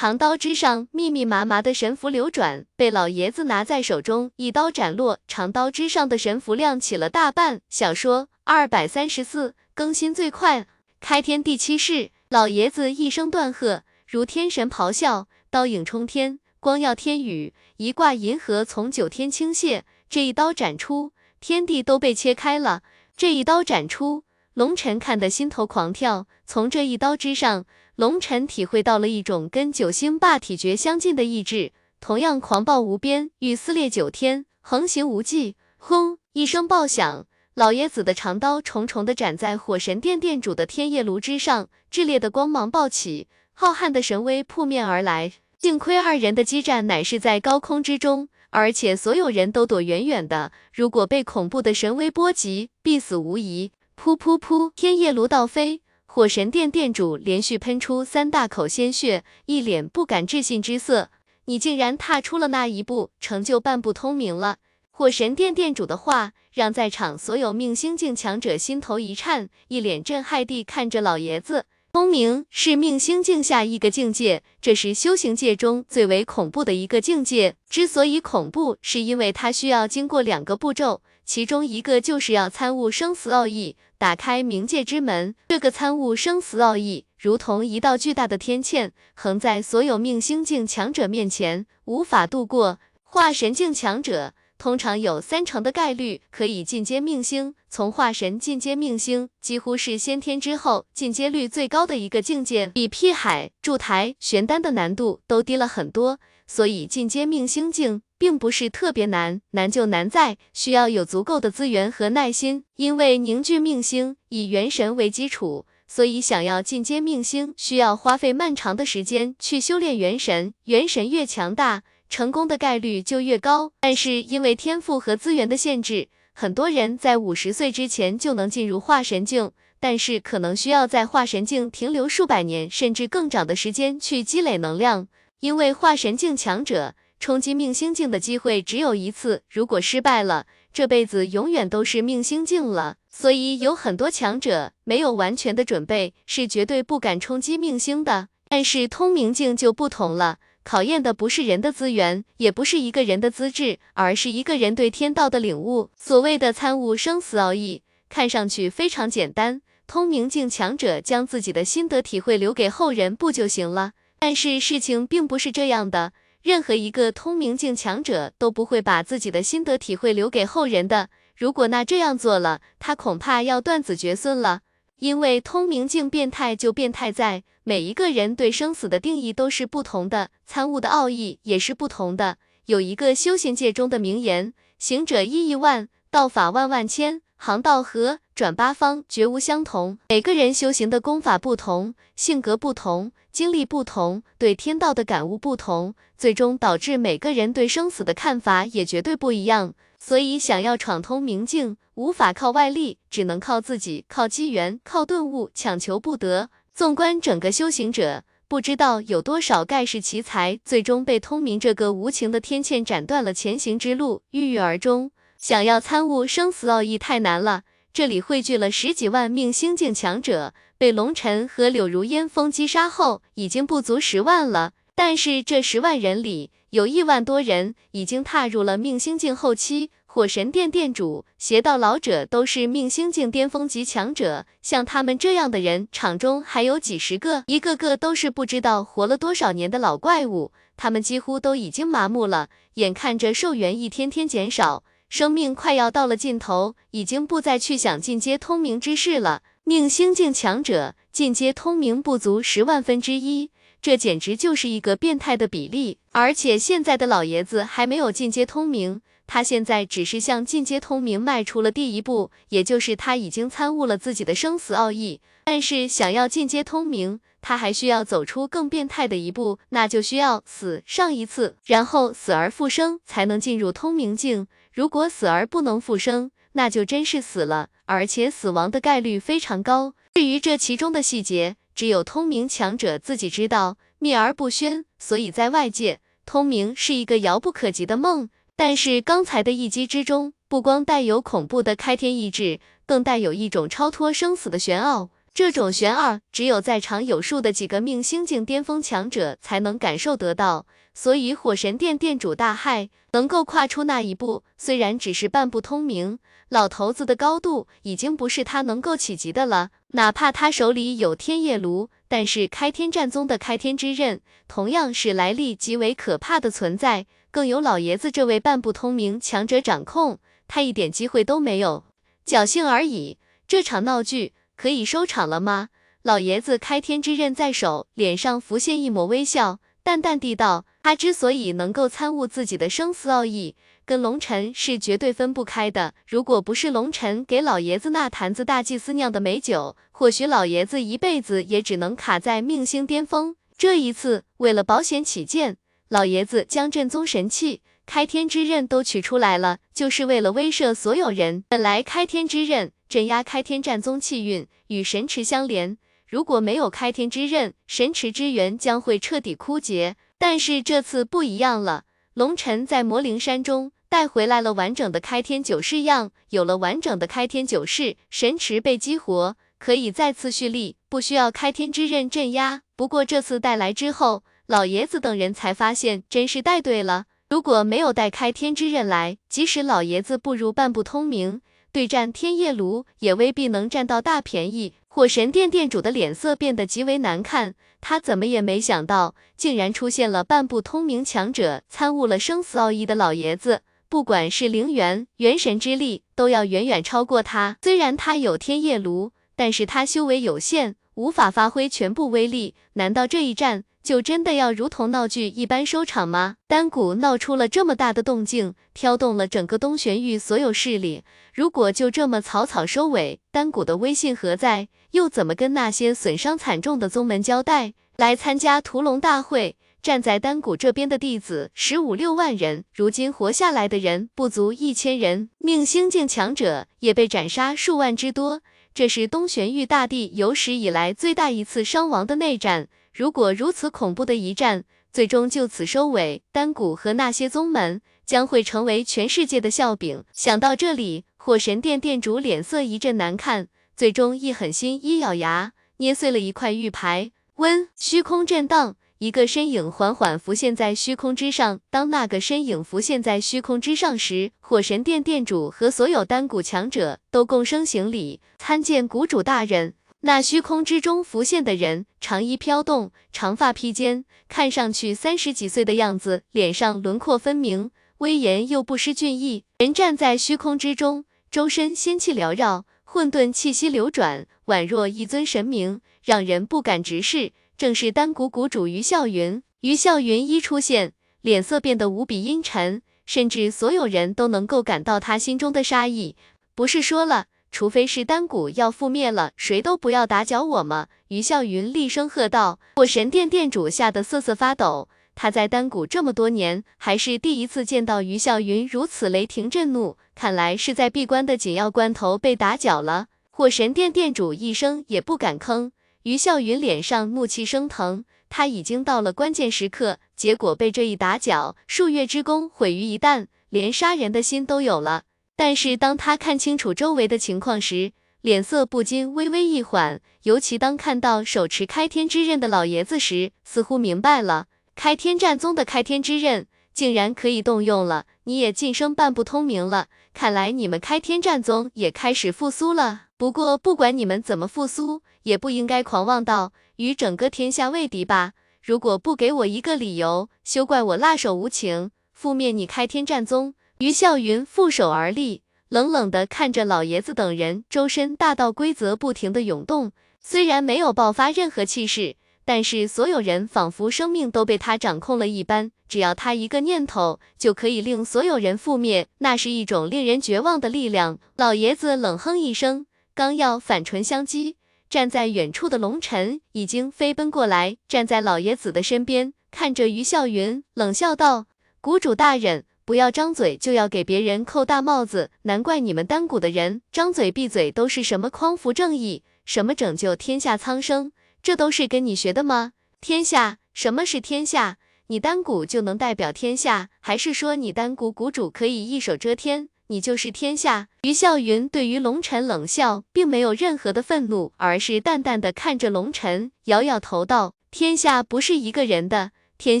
长刀之上密密麻麻的神符流转，被老爷子拿在手中，一刀斩落。长刀之上的神符亮起了大半。小说二百三十四更新最快，开天第七式，老爷子一声断喝，如天神咆哮，刀影冲天，光耀天宇，一挂银河从九天倾泻。这一刀斩出，天地都被切开了。这一刀斩出，龙尘看得心头狂跳。从这一刀之上。龙尘体会到了一种跟九星霸体诀相近的意志，同样狂暴无边，欲撕裂九天，横行无忌。轰！一声爆响，老爷子的长刀重重的斩在火神殿殿主的天夜炉之上，炽烈的光芒暴起，浩瀚的神威扑面而来。幸亏二人的激战乃是在高空之中，而且所有人都躲远远的，如果被恐怖的神威波及，必死无疑。噗噗噗！天夜炉倒飞。火神殿殿主连续喷出三大口鲜血，一脸不敢置信之色。你竟然踏出了那一步，成就半步通明了。火神殿殿主的话，让在场所有命星境强者心头一颤，一脸震撼地看着老爷子。通明是命星境下一个境界，这是修行界中最为恐怖的一个境界。之所以恐怖，是因为它需要经过两个步骤。其中一个就是要参悟生死奥义，打开冥界之门。这个参悟生死奥义，如同一道巨大的天堑，横在所有命星境强者面前，无法度过。化神境强者通常有三成的概率可以进阶命星，从化神进阶命星，几乎是先天之后进阶率最高的一个境界，比劈海、筑台、玄丹的难度都低了很多。所以进阶命星境。并不是特别难，难就难在需要有足够的资源和耐心。因为凝聚命星以元神为基础，所以想要进阶命星，需要花费漫长的时间去修炼元神。元神越强大，成功的概率就越高。但是因为天赋和资源的限制，很多人在五十岁之前就能进入化神境，但是可能需要在化神境停留数百年甚至更长的时间去积累能量。因为化神境强者。冲击命星境的机会只有一次，如果失败了，这辈子永远都是命星境了。所以有很多强者没有完全的准备，是绝对不敢冲击命星的。但是通明境就不同了，考验的不是人的资源，也不是一个人的资质，而是一个人对天道的领悟。所谓的参悟生死奥义，看上去非常简单，通明境强者将自己的心得体会留给后人不就行了？但是事情并不是这样的。任何一个通明境强者都不会把自己的心得体会留给后人的。如果那这样做了，他恐怕要断子绝孙了。因为通明境变态就变态在每一个人对生死的定义都是不同的，参悟的奥义也是不同的。有一个修行界中的名言：行者一亿万，道法万万千。行道合，转八方，绝无相同。每个人修行的功法不同，性格不同，经历不同，对天道的感悟不同，最终导致每个人对生死的看法也绝对不一样。所以，想要闯通明境，无法靠外力，只能靠自己，靠机缘，靠顿悟，强求不得。纵观整个修行者，不知道有多少盖世奇才，最终被通明这个无情的天堑斩断了前行之路，郁郁而终。想要参悟生死奥义太难了，这里汇聚了十几万命星境强者，被龙尘和柳如烟风击杀后，已经不足十万了。但是这十万人里，有亿万多人已经踏入了命星境后期。火神殿殿主、邪道老者都是命星境巅峰级强者，像他们这样的人，场中还有几十个，一个个都是不知道活了多少年的老怪物，他们几乎都已经麻木了，眼看着寿元一天天减少。生命快要到了尽头，已经不再去想进阶通明之事了。命星境强者进阶通明不足十万分之一，这简直就是一个变态的比例。而且现在的老爷子还没有进阶通明，他现在只是向进阶通明迈出了第一步，也就是他已经参悟了自己的生死奥义。但是想要进阶通明，他还需要走出更变态的一步，那就需要死上一次，然后死而复生，才能进入通明境。如果死而不能复生，那就真是死了，而且死亡的概率非常高。至于这其中的细节，只有通明强者自己知道，秘而不宣。所以在外界，通明是一个遥不可及的梦。但是刚才的一击之中，不光带有恐怖的开天意志，更带有一种超脱生死的玄奥。这种玄奥，只有在场有数的几个命星境巅峰强者才能感受得到。所以火神殿殿主大骇能够跨出那一步，虽然只是半步通明，老头子的高度已经不是他能够企及的了。哪怕他手里有天夜炉，但是开天战宗的开天之刃同样是来历极为可怕的存在，更有老爷子这位半步通明强者掌控，他一点机会都没有。侥幸而已，这场闹剧可以收场了吗？老爷子开天之刃在手，脸上浮现一抹微笑，淡淡地道。他之所以能够参悟自己的生死奥义，跟龙尘是绝对分不开的。如果不是龙尘给老爷子那坛子大祭司酿的美酒，或许老爷子一辈子也只能卡在命星巅峰。这一次，为了保险起见，老爷子将镇宗神器开天之刃都取出来了，就是为了威慑所有人。本来开天之刃镇压开天战宗气运，与神池相连，如果没有开天之刃，神池之源将会彻底枯竭。但是这次不一样了，龙尘在魔灵山中带回来了完整的开天九式样，有了完整的开天九式，神池被激活，可以再次蓄力，不需要开天之刃镇压。不过这次带来之后，老爷子等人才发现真是带对了。如果没有带开天之刃来，即使老爷子步入半步通明，对战天夜炉也未必能占到大便宜。火神殿殿主的脸色变得极为难看。他怎么也没想到，竟然出现了半步通明强者，参悟了生死奥义的老爷子，不管是灵元、元神之力，都要远远超过他。虽然他有天夜炉，但是他修为有限，无法发挥全部威力。难道这一战就真的要如同闹剧一般收场吗？丹谷闹出了这么大的动静，挑动了整个东玄域所有势力。如果就这么草草收尾，丹谷的威信何在？又怎么跟那些损伤惨重的宗门交代？来参加屠龙大会，站在丹谷这边的弟子十五六万人，如今活下来的人不足一千人，命星境强者也被斩杀数万之多。这是东玄域大地有史以来最大一次伤亡的内战。如果如此恐怖的一战最终就此收尾，丹谷和那些宗门将会成为全世界的笑柄。想到这里，火神殿殿主脸色一阵难看。最终一狠心，一咬牙，捏碎了一块玉牌。温，虚空震荡，一个身影缓缓浮现在虚空之上。当那个身影浮现在虚空之上时，火神殿殿主和所有丹谷强者都共生行礼，参见谷主大人。那虚空之中浮现的人，长衣飘动，长发披肩，看上去三十几岁的样子，脸上轮廓分明，威严又不失俊逸。人站在虚空之中，周身仙气缭绕。混沌气息流转，宛若一尊神明，让人不敢直视。正是丹谷谷主于啸云。于啸云一出现，脸色变得无比阴沉，甚至所有人都能够感到他心中的杀意。不是说了，除非是丹谷要覆灭了，谁都不要打搅我吗？于啸云厉声喝道。火神殿殿主吓得瑟瑟发抖。他在丹谷这么多年，还是第一次见到于啸云如此雷霆震怒，看来是在闭关的紧要关头被打搅了。火神殿殿主一声也不敢吭。于啸云脸上怒气升腾，他已经到了关键时刻，结果被这一打搅，数月之功毁于一旦，连杀人的心都有了。但是当他看清楚周围的情况时，脸色不禁微微一缓，尤其当看到手持开天之刃的老爷子时，似乎明白了。开天战宗的开天之刃竟然可以动用了，你也晋升半步通明了。看来你们开天战宗也开始复苏了。不过不管你们怎么复苏，也不应该狂妄到与整个天下为敌吧？如果不给我一个理由，休怪我辣手无情，覆灭你开天战宗。于笑云负手而立，冷冷地看着老爷子等人，周身大道规则不停地涌动，虽然没有爆发任何气势。但是所有人仿佛生命都被他掌控了一般，只要他一个念头，就可以令所有人覆灭。那是一种令人绝望的力量。老爷子冷哼一声，刚要反唇相讥，站在远处的龙尘已经飞奔过来，站在老爷子的身边，看着于啸云，冷笑道：“谷主大人，不要张嘴就要给别人扣大帽子。难怪你们丹谷的人张嘴闭嘴都是什么匡扶正义，什么拯救天下苍生。”这都是跟你学的吗？天下，什么是天下？你丹谷就能代表天下，还是说你丹谷谷主可以一手遮天？你就是天下。于笑云对于龙尘冷笑，并没有任何的愤怒，而是淡淡的看着龙尘，摇摇头道：天下不是一个人的。天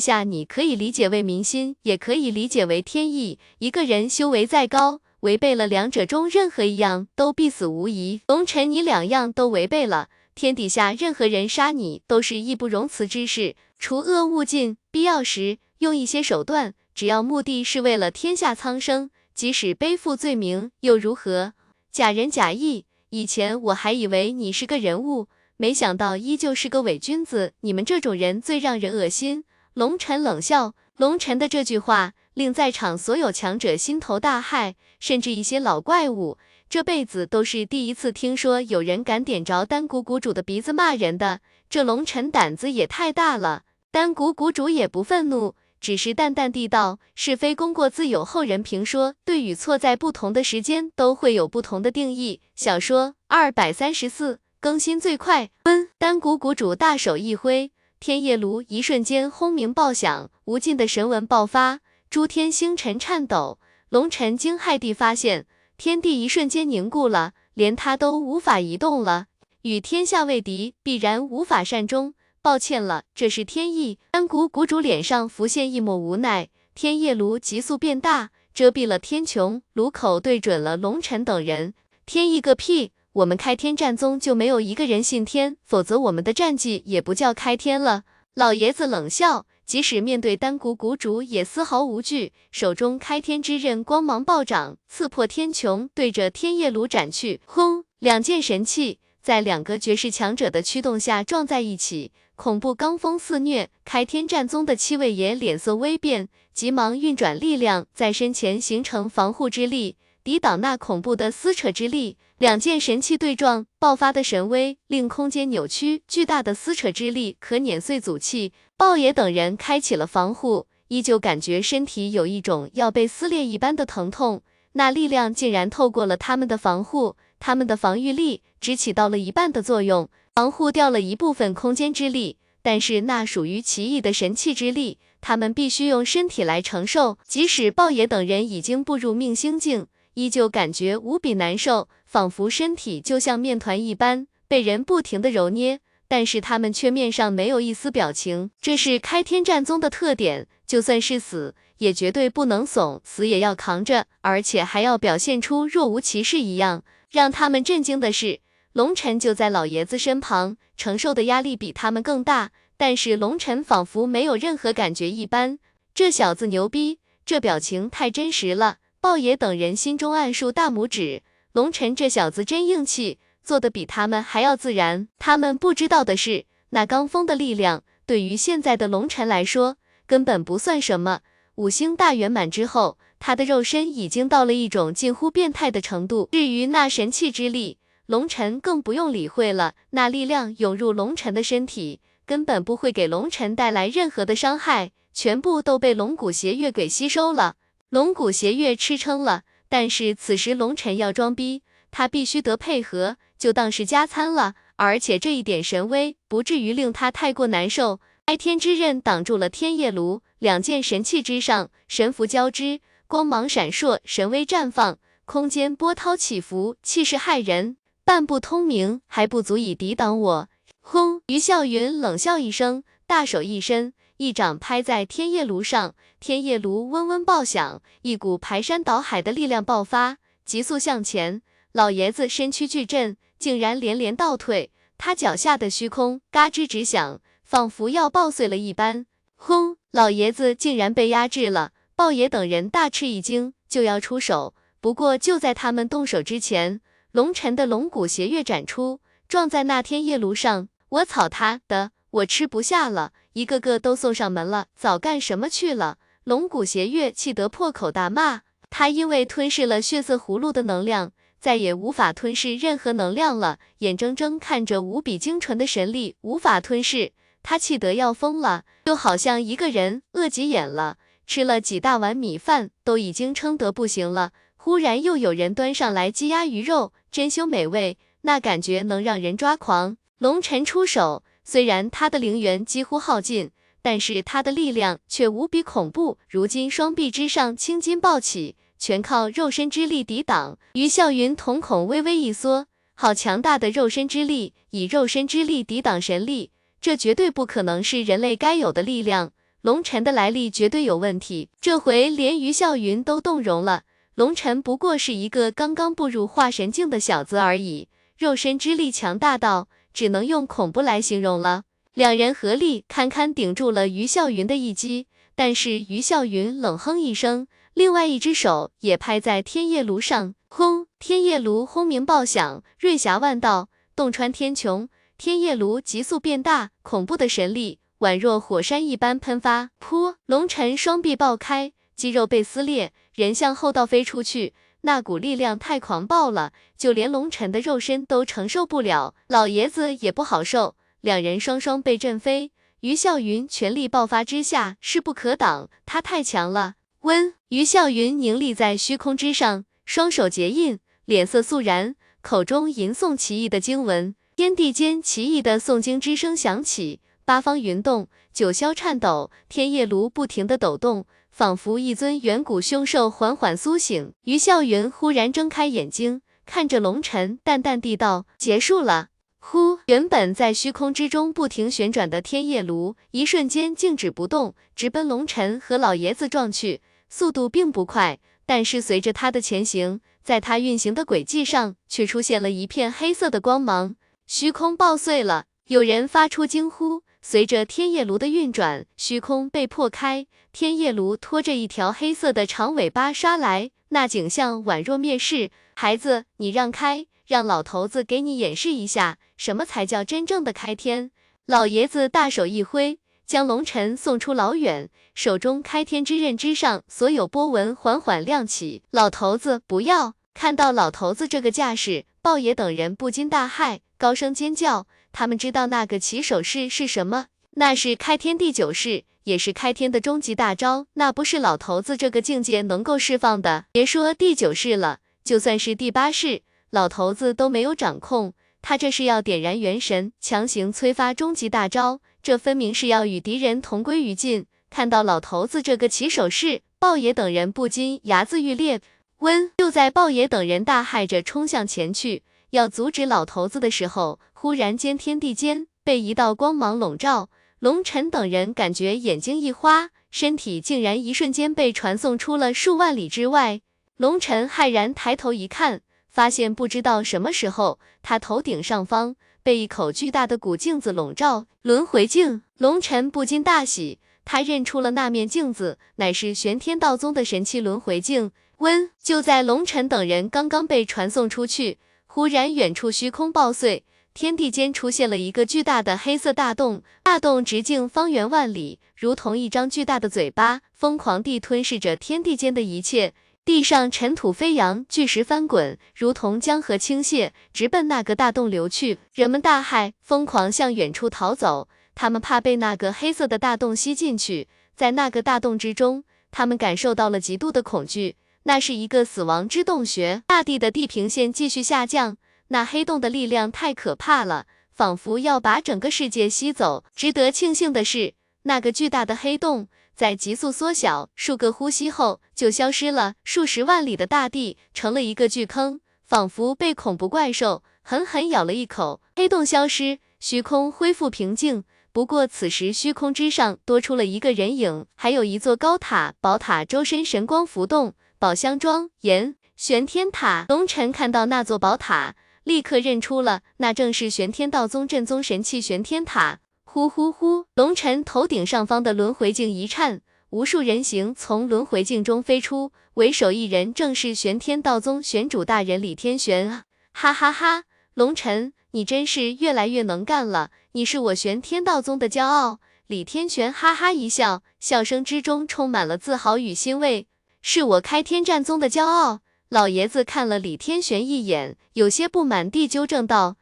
下，你可以理解为民心，也可以理解为天意。一个人修为再高，违背了两者中任何一样，都必死无疑。龙尘，你两样都违背了，天底下任何人杀你，都是义不容辞之事。除恶务尽，必要时用一些手段，只要目的是为了天下苍生，即使背负罪名又如何？假仁假义，以前我还以为你是个人物，没想到依旧是个伪君子。你们这种人最让人恶心。龙尘冷笑，龙尘的这句话令在场所有强者心头大骇，甚至一些老怪物这辈子都是第一次听说有人敢点着丹谷谷主的鼻子骂人的。这龙尘胆子也太大了。丹谷谷主也不愤怒，只是淡淡地道：“是非功过自有后人评说，对与错在不同的时间都会有不同的定义。”小说二百三十四更新最快。嗯，丹谷谷主大手一挥。天夜炉一瞬间轰鸣爆响，无尽的神纹爆发，诸天星辰颤抖。龙尘惊骇地发现，天地一瞬间凝固了，连他都无法移动了。与天下为敌，必然无法善终。抱歉了，这是天意。丹谷谷主脸上浮现一抹无奈。天夜炉急速变大，遮蔽了天穹，炉口对准了龙尘等人。天意个屁！我们开天战宗就没有一个人信天，否则我们的战绩也不叫开天了。老爷子冷笑，即使面对丹谷谷主也丝毫无惧，手中开天之刃光芒暴涨，刺破天穹，对着天夜炉斩去。轰！两件神器在两个绝世强者的驱动下撞在一起，恐怖罡风肆虐。开天战宗的七位爷脸色微变，急忙运转力量在身前形成防护之力，抵挡那恐怖的撕扯之力。两件神器对撞，爆发的神威令空间扭曲，巨大的撕扯之力可碾碎祖器。豹爷等人开启了防护，依旧感觉身体有一种要被撕裂一般的疼痛。那力量竟然透过了他们的防护，他们的防御力只起到了一半的作用，防护掉了一部分空间之力。但是那属于奇异的神器之力，他们必须用身体来承受。即使豹爷等人已经步入命星境。依旧感觉无比难受，仿佛身体就像面团一般被人不停的揉捏，但是他们却面上没有一丝表情，这是开天战宗的特点，就算是死也绝对不能怂，死也要扛着，而且还要表现出若无其事一样。让他们震惊的是，龙尘就在老爷子身旁，承受的压力比他们更大，但是龙尘仿佛没有任何感觉一般，这小子牛逼，这表情太真实了。豹爷等人心中暗竖大拇指，龙尘这小子真硬气，做的比他们还要自然。他们不知道的是，那罡风的力量对于现在的龙尘来说根本不算什么。五星大圆满之后，他的肉身已经到了一种近乎变态的程度。至于那神器之力，龙尘更不用理会了。那力量涌入龙尘的身体，根本不会给龙尘带来任何的伤害，全部都被龙骨邪月给吸收了。龙骨邪月吃撑了，但是此时龙尘要装逼，他必须得配合，就当是加餐了。而且这一点神威，不至于令他太过难受。开天之刃挡住了天夜炉，两件神器之上，神符交织，光芒闪烁，神威绽放，空间波涛起伏，气势骇人。半步通明还不足以抵挡我。轰！于笑云冷笑一声，大手一伸。一掌拍在天夜炉上，天夜炉嗡嗡爆响，一股排山倒海的力量爆发，急速向前。老爷子身躯巨震，竟然连连倒退，他脚下的虚空嘎吱直响，仿佛要爆碎了一般。轰！老爷子竟然被压制了，豹爷等人大吃一惊，就要出手。不过就在他们动手之前，龙尘的龙骨邪月斩出，撞在那天夜炉上。我操他的！我吃不下了，一个个都送上门了，早干什么去了？龙骨邪月气得破口大骂，他因为吞噬了血色葫芦的能量，再也无法吞噬任何能量了，眼睁睁看着无比精纯的神力无法吞噬，他气得要疯了，就好像一个人饿急眼了，吃了几大碗米饭都已经撑得不行了，忽然又有人端上来鸡鸭鱼肉，珍馐美味，那感觉能让人抓狂。龙尘出手。虽然他的灵元几乎耗尽，但是他的力量却无比恐怖。如今双臂之上青筋暴起，全靠肉身之力抵挡。于笑云瞳孔微微一缩，好强大的肉身之力，以肉身之力抵挡神力，这绝对不可能是人类该有的力量。龙尘的来历绝对有问题，这回连于笑云都动容了。龙尘不过是一个刚刚步入化神境的小子而已，肉身之力强大到只能用恐怖来形容了。两人合力堪堪顶住了于笑云的一击，但是于笑云冷哼一声，另外一只手也拍在天夜炉上，轰！天夜炉轰鸣爆响，瑞霞万道，洞穿天穹。天夜炉急速变大，恐怖的神力宛若火山一般喷发。噗！龙尘双臂爆开，肌肉被撕裂。人向后倒飞出去，那股力量太狂暴了，就连龙尘的肉身都承受不了，老爷子也不好受，两人双双被震飞。于笑云全力爆发之下势不可挡，他太强了。温，于笑云凝立在虚空之上，双手结印，脸色肃然，口中吟诵奇异的经文。天地间奇异的诵经之声响起，八方云动，九霄颤抖，天夜炉不停的抖动。仿佛一尊远古凶兽缓缓苏醒，于笑云忽然睁开眼睛，看着龙尘，淡淡地道：“结束了。”呼，原本在虚空之中不停旋转的天夜炉，一瞬间静止不动，直奔龙尘和老爷子撞去，速度并不快，但是随着他的前行，在他运行的轨迹上，却出现了一片黑色的光芒，虚空爆碎了，有人发出惊呼。随着天夜炉的运转，虚空被破开，天夜炉拖着一条黑色的长尾巴刷来，那景象宛若灭世。孩子，你让开，让老头子给你演示一下，什么才叫真正的开天。老爷子大手一挥，将龙尘送出老远，手中开天之刃之上所有波纹缓缓亮起。老头子，不要！看到老头子这个架势，豹爷等人不禁大骇，高声尖叫。他们知道那个起手式是什么？那是开天第九式，也是开天的终极大招。那不是老头子这个境界能够释放的。别说第九式了，就算是第八式，老头子都没有掌控。他这是要点燃元神，强行催发终极大招，这分明是要与敌人同归于尽。看到老头子这个起手式，豹爷等人不禁牙眦欲裂。温，就在豹爷等人大骇着冲向前去。要阻止老头子的时候，忽然间天地间被一道光芒笼罩，龙尘等人感觉眼睛一花，身体竟然一瞬间被传送出了数万里之外。龙尘骇然抬头一看，发现不知道什么时候，他头顶上方被一口巨大的古镜子笼罩，轮回镜。龙尘不禁大喜，他认出了那面镜子，乃是玄天道宗的神器轮回镜。温，就在龙尘等人刚刚被传送出去。忽然，远处虚空爆碎，天地间出现了一个巨大的黑色大洞，大洞直径方圆万里，如同一张巨大的嘴巴，疯狂地吞噬着天地间的一切。地上尘土飞扬，巨石翻滚，如同江河倾泻，直奔那个大洞流去。人们大骇，疯狂向远处逃走，他们怕被那个黑色的大洞吸进去。在那个大洞之中，他们感受到了极度的恐惧。那是一个死亡之洞穴，大地的地平线继续下降，那黑洞的力量太可怕了，仿佛要把整个世界吸走。值得庆幸的是，那个巨大的黑洞在急速缩小，数个呼吸后就消失了。数十万里的大地成了一个巨坑，仿佛被恐怖怪兽狠狠咬了一口。黑洞消失，虚空恢复平静。不过此时虚空之上多出了一个人影，还有一座高塔，宝塔周身神光浮动。宝箱庄严玄天塔，龙尘看到那座宝塔，立刻认出了，那正是玄天道宗正宗神器玄天塔。呼呼呼，龙尘头顶上方的轮回镜一颤，无数人形从轮回镜中飞出，为首一人正是玄天道宗玄主大人李天玄！哈哈哈，龙尘，你真是越来越能干了，你是我玄天道宗的骄傲。李天玄哈哈一笑，笑声之中充满了自豪与欣慰。是我开天战宗的骄傲。老爷子看了李天玄一眼，有些不满地纠正道：“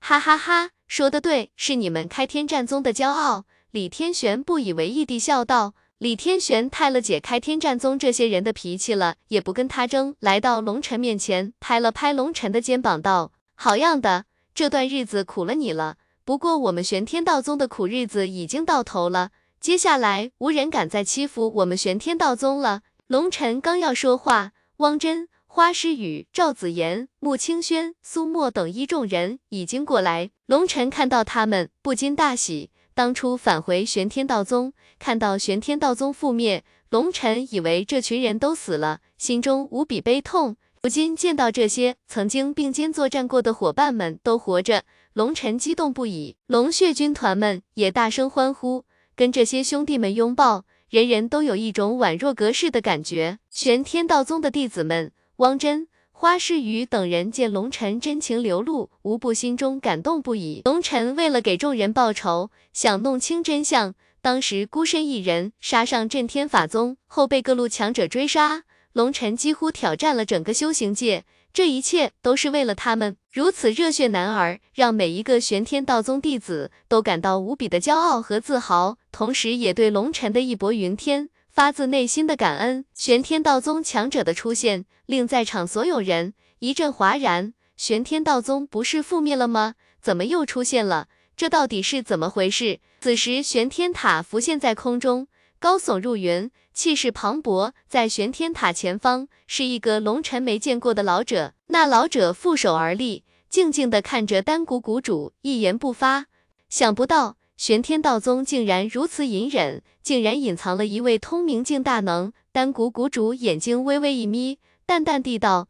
哈哈哈，说的对，是你们开天战宗的骄傲。”李天玄不以为意地笑道。李天玄太了解开天战宗这些人的脾气了，也不跟他争，来到龙尘面前，拍了拍龙尘的肩膀，道：“好样的，这段日子苦了你了。不过我们玄天道宗的苦日子已经到头了，接下来无人敢再欺负我们玄天道宗了。”龙尘刚要说话，汪真、花诗雨、赵子言、穆清轩、苏沫等一众人已经过来。龙晨看到他们，不禁大喜。当初返回玄天道宗，看到玄天道宗覆灭，龙晨以为这群人都死了，心中无比悲痛。如今见到这些曾经并肩作战过的伙伴们都活着，龙晨激动不已。龙血军团们也大声欢呼，跟这些兄弟们拥抱，人人都有一种宛若隔世的感觉。玄天道宗的弟子们，汪真。花诗雨等人见龙晨真情流露，无不心中感动不已。龙晨为了给众人报仇，想弄清真相，当时孤身一人杀上震天法宗，后被各路强者追杀，龙晨几乎挑战了整个修行界。这一切都是为了他们。如此热血男儿，让每一个玄天道宗弟子都感到无比的骄傲和自豪，同时也对龙晨的义薄云天。发自内心的感恩，玄天道宗强者的出现，令在场所有人一阵哗然。玄天道宗不是覆灭了吗？怎么又出现了？这到底是怎么回事？此时，玄天塔浮现在空中，高耸入云，气势磅礴。在玄天塔前方，是一个龙尘没见过的老者。那老者负手而立，静静地看着丹谷谷主，一言不发。想不到。玄天道宗竟然如此隐忍，竟然隐藏了一位通明境大能。丹谷谷主眼睛微微一眯，淡淡地道：“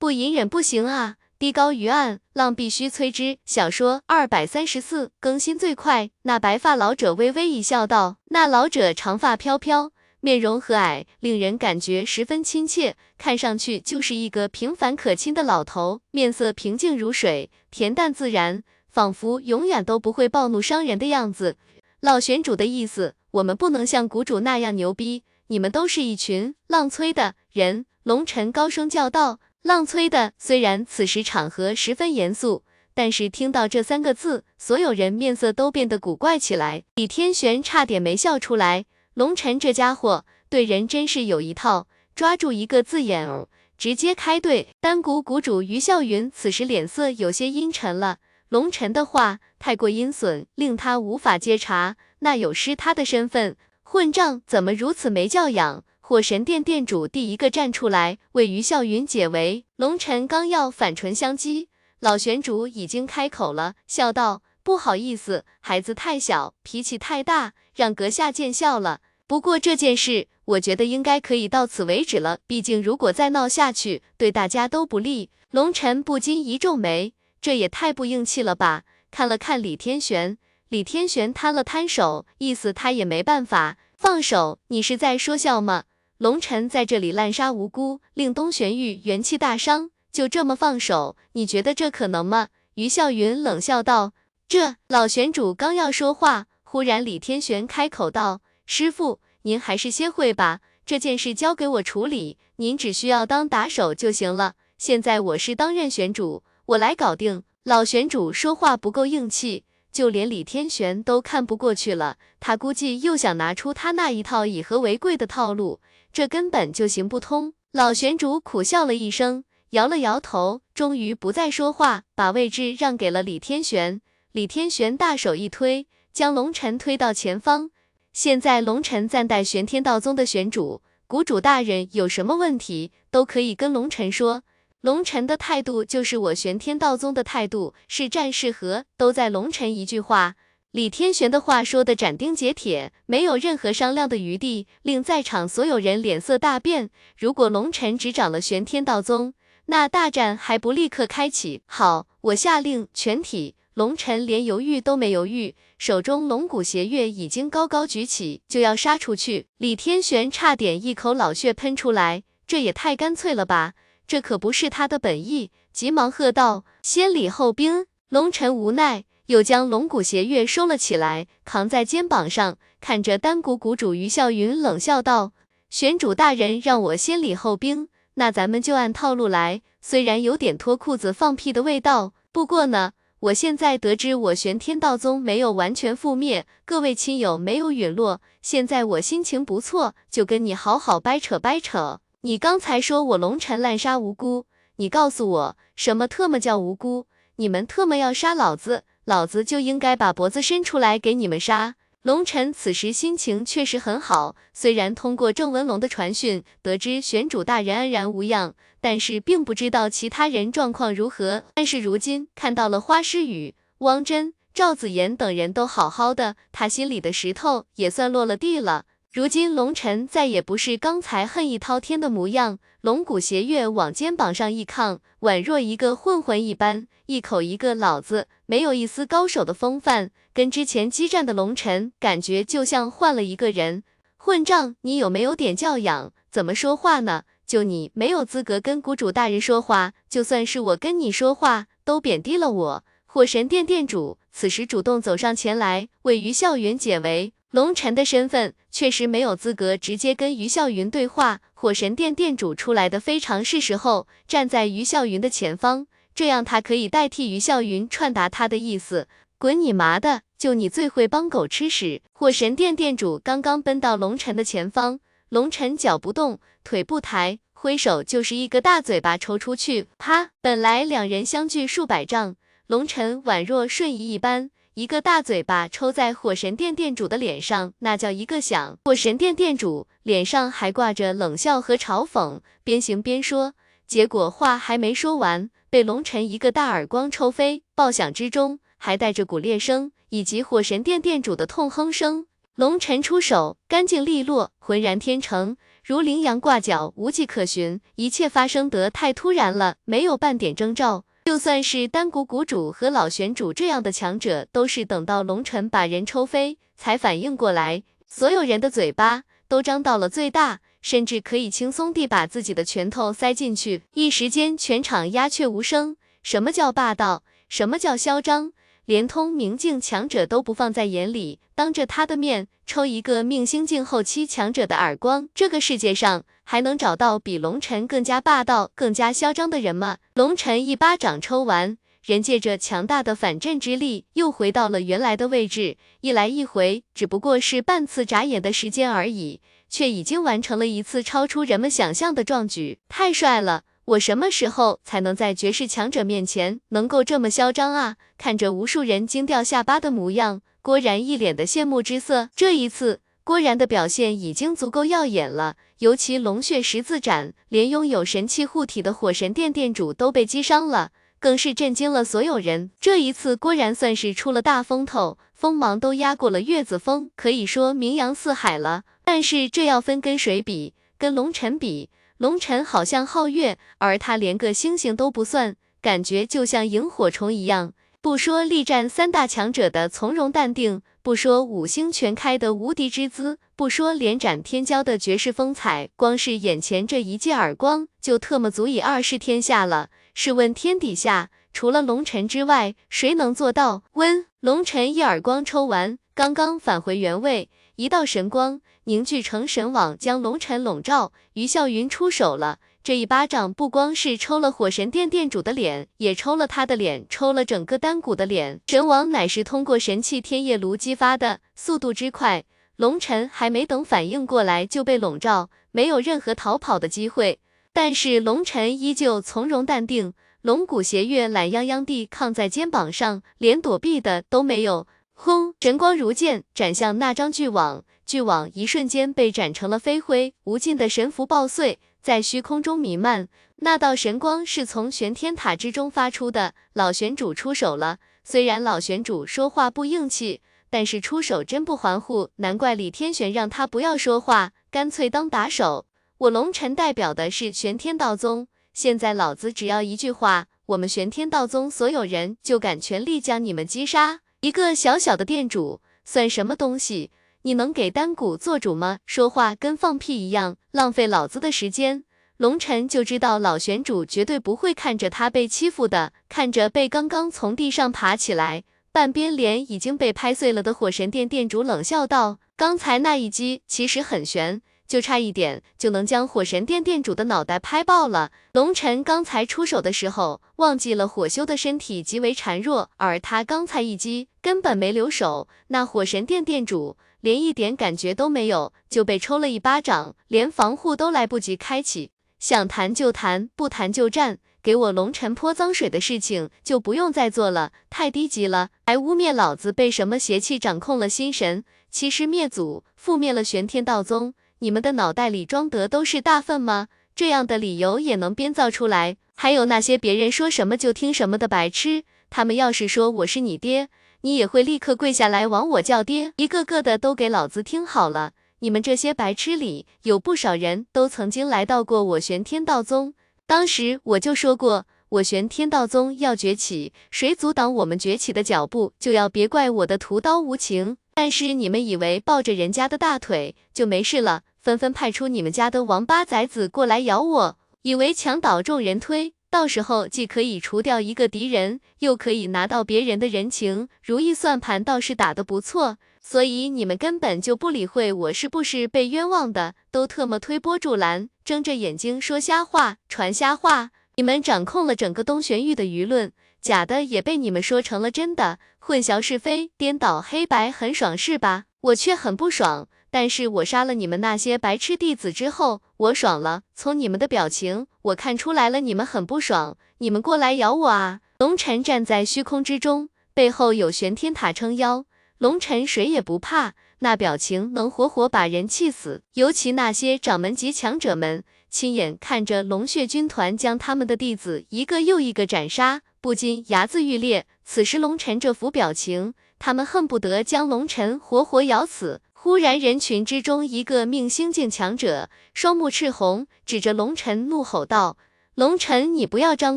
不隐忍不行啊，地高于岸，浪必须摧之。”小说二百三十四更新最快。那白发老者微微一笑，道：“那老者长发飘飘，面容和蔼，令人感觉十分亲切，看上去就是一个平凡可亲的老头，面色平静如水，恬淡自然。”仿佛永远都不会暴怒伤人的样子。老玄主的意思，我们不能像谷主那样牛逼。你们都是一群浪催的人。龙尘高声叫道：“浪催的。”虽然此时场合十分严肃，但是听到这三个字，所有人面色都变得古怪起来。李天玄差点没笑出来。龙尘这家伙对人真是有一套，抓住一个字眼儿，直接开怼。丹谷谷主于笑云此时脸色有些阴沉了。龙尘的话太过阴损，令他无法接茬。那有失他的身份，混账怎么如此没教养？火神殿殿主第一个站出来为于笑云解围。龙尘刚要反唇相讥，老玄主已经开口了，笑道：“不好意思，孩子太小，脾气太大，让阁下见笑了。不过这件事，我觉得应该可以到此为止了。毕竟如果再闹下去，对大家都不利。”龙尘不禁一皱眉。这也太不硬气了吧！看了看李天玄，李天玄摊了摊手，意思他也没办法，放手。你是在说笑吗？龙尘在这里滥杀无辜，令东玄玉元气大伤，就这么放手？你觉得这可能吗？于笑云冷笑道。这老玄主刚要说话，忽然李天玄开口道：“师傅，您还是歇会吧，这件事交给我处理，您只需要当打手就行了。现在我是当任玄主。”我来搞定。老玄主说话不够硬气，就连李天玄都看不过去了。他估计又想拿出他那一套以和为贵的套路，这根本就行不通。老玄主苦笑了一声，摇了摇头，终于不再说话，把位置让给了李天玄。李天玄大手一推，将龙尘推到前方。现在龙尘暂代玄天道宗的玄主，谷主大人有什么问题都可以跟龙尘说。龙尘的态度就是我玄天道宗的态度，是战是和都在龙尘一句话。李天玄的话说的斩钉截铁，没有任何商量的余地，令在场所有人脸色大变。如果龙尘执掌了玄天道宗，那大战还不立刻开启？好，我下令全体。龙尘连犹豫都没犹豫，手中龙骨邪月已经高高举起，就要杀出去。李天玄差点一口老血喷出来，这也太干脆了吧！这可不是他的本意，急忙喝道：“先礼后兵。”龙尘无奈，又将龙骨邪月收了起来，扛在肩膀上，看着丹谷谷主于笑云，冷笑道：“玄主大人让我先礼后兵，那咱们就按套路来。虽然有点脱裤子放屁的味道，不过呢，我现在得知我玄天道宗没有完全覆灭，各位亲友没有陨落，现在我心情不错，就跟你好好掰扯掰扯。”你刚才说我龙尘滥杀无辜，你告诉我什么特么叫无辜？你们特么要杀老子，老子就应该把脖子伸出来给你们杀。龙晨此时心情确实很好，虽然通过郑文龙的传讯得知玄主大人安然无恙，但是并不知道其他人状况如何。但是如今看到了花诗雨、汪真、赵子言等人都好好的，他心里的石头也算落了地了。如今龙晨再也不是刚才恨意滔天的模样，龙骨斜月往肩膀上一抗，宛若一个混混一般，一口一个老子，没有一丝高手的风范，跟之前激战的龙晨感觉就像换了一个人。混账，你有没有点教养？怎么说话呢？就你没有资格跟谷主大人说话，就算是我跟你说话，都贬低了我。火神殿殿主此时主动走上前来，为于笑云解围。龙晨的身份确实没有资格直接跟于笑云对话，火神殿殿主出来的非常是时候，站在于笑云的前方，这样他可以代替于笑云传达他的意思。滚你妈的，就你最会帮狗吃屎！火神殿殿主刚刚奔到龙晨的前方，龙晨脚不动，腿不抬，挥手就是一个大嘴巴抽出去，啪！本来两人相距数百丈，龙晨宛若瞬移一般。一个大嘴巴抽在火神殿殿主的脸上，那叫一个响。火神殿殿主脸上还挂着冷笑和嘲讽，边行边说。结果话还没说完，被龙晨一个大耳光抽飞。爆响之中还带着骨裂声，以及火神殿殿主的痛哼声。龙晨出手干净利落，浑然天成，如羚羊挂角，无迹可寻。一切发生得太突然了，没有半点征兆。就算是丹谷谷主和老玄主这样的强者，都是等到龙晨把人抽飞才反应过来。所有人的嘴巴都张到了最大，甚至可以轻松地把自己的拳头塞进去。一时间，全场鸦雀无声。什么叫霸道？什么叫嚣张？连通明镜强者都不放在眼里，当着他的面抽一个命星境后期强者的耳光，这个世界上还能找到比龙尘更加霸道、更加嚣张的人吗？龙尘一巴掌抽完，人借着强大的反震之力又回到了原来的位置，一来一回只不过是半次眨眼的时间而已，却已经完成了一次超出人们想象的壮举，太帅了！我什么时候才能在绝世强者面前能够这么嚣张啊？看着无数人惊掉下巴的模样，郭然一脸的羡慕之色。这一次，郭然的表现已经足够耀眼了，尤其龙血十字斩，连拥有神器护体的火神殿殿主都被击伤了，更是震惊了所有人。这一次，郭然算是出了大风头，锋芒都压过了月子峰，可以说名扬四海了。但是这要分跟谁比？跟龙尘比？龙尘好像皓月，而他连个星星都不算，感觉就像萤火虫一样。不说力战三大强者的从容淡定，不说五星全开的无敌之姿，不说连斩天骄的绝世风采，光是眼前这一记耳光，就特么足以二世天下了。试问天底下，除了龙尘之外，谁能做到？温龙尘一耳光抽完，刚刚返回原位。一道神光凝聚成神网，将龙尘笼罩。于笑云出手了，这一巴掌不光是抽了火神殿殿主的脸，也抽了他的脸，抽了整个丹谷的脸。神网乃是通过神器天夜炉激发的，速度之快，龙尘还没等反应过来就被笼罩，没有任何逃跑的机会。但是龙尘依旧从容淡定，龙骨斜月懒洋洋地抗在肩膀上，连躲避的都没有。轰！神光如剑斩向那张巨网，巨网一瞬间被斩成了飞灰，无尽的神符爆碎，在虚空中弥漫。那道神光是从玄天塔之中发出的。老玄主出手了，虽然老玄主说话不硬气，但是出手真不含糊。难怪李天玄让他不要说话，干脆当打手。我龙尘代表的是玄天道宗，现在老子只要一句话，我们玄天道宗所有人就敢全力将你们击杀。一个小小的店主算什么东西？你能给丹谷做主吗？说话跟放屁一样，浪费老子的时间。龙尘就知道老玄主绝对不会看着他被欺负的，看着被刚刚从地上爬起来，半边脸已经被拍碎了的火神殿店主冷笑道：“刚才那一击其实很悬。”就差一点就能将火神殿殿主的脑袋拍爆了。龙尘刚才出手的时候，忘记了火修的身体极为孱弱，而他刚才一击根本没留手，那火神殿殿主连一点感觉都没有，就被抽了一巴掌，连防护都来不及开启。想谈就谈，不谈就战，给我龙尘泼脏水的事情就不用再做了，太低级了，还污蔑老子被什么邪气掌控了心神。欺师灭祖，覆灭了玄天道宗，你们的脑袋里装的都是大粪吗？这样的理由也能编造出来？还有那些别人说什么就听什么的白痴，他们要是说我是你爹，你也会立刻跪下来往我叫爹，一个个的都给老子听好了！你们这些白痴里，有不少人都曾经来到过我玄天道宗，当时我就说过。我玄天道宗要崛起，谁阻挡我们崛起的脚步，就要别怪我的屠刀无情。但是你们以为抱着人家的大腿就没事了，纷纷派出你们家的王八崽子过来咬我，以为墙倒众人推，到时候既可以除掉一个敌人，又可以拿到别人的人情，如意算盘倒是打得不错。所以你们根本就不理会我是不是被冤枉的，都特么推波助澜，睁着眼睛说瞎话，传瞎话。你们掌控了整个东玄域的舆论，假的也被你们说成了真的，混淆是非，颠倒黑白，很爽是吧？我却很不爽。但是我杀了你们那些白痴弟子之后，我爽了。从你们的表情，我看出来了，你们很不爽。你们过来咬我啊！龙尘站在虚空之中，背后有玄天塔撑腰，龙尘谁也不怕，那表情能活活把人气死。尤其那些掌门级强者们。亲眼看着龙血军团将他们的弟子一个又一个斩杀，不禁牙眦欲裂。此时龙尘这副表情，他们恨不得将龙尘活活咬死。忽然，人群之中一个命星境强者双目赤红，指着龙尘怒吼道：“龙尘，你不要张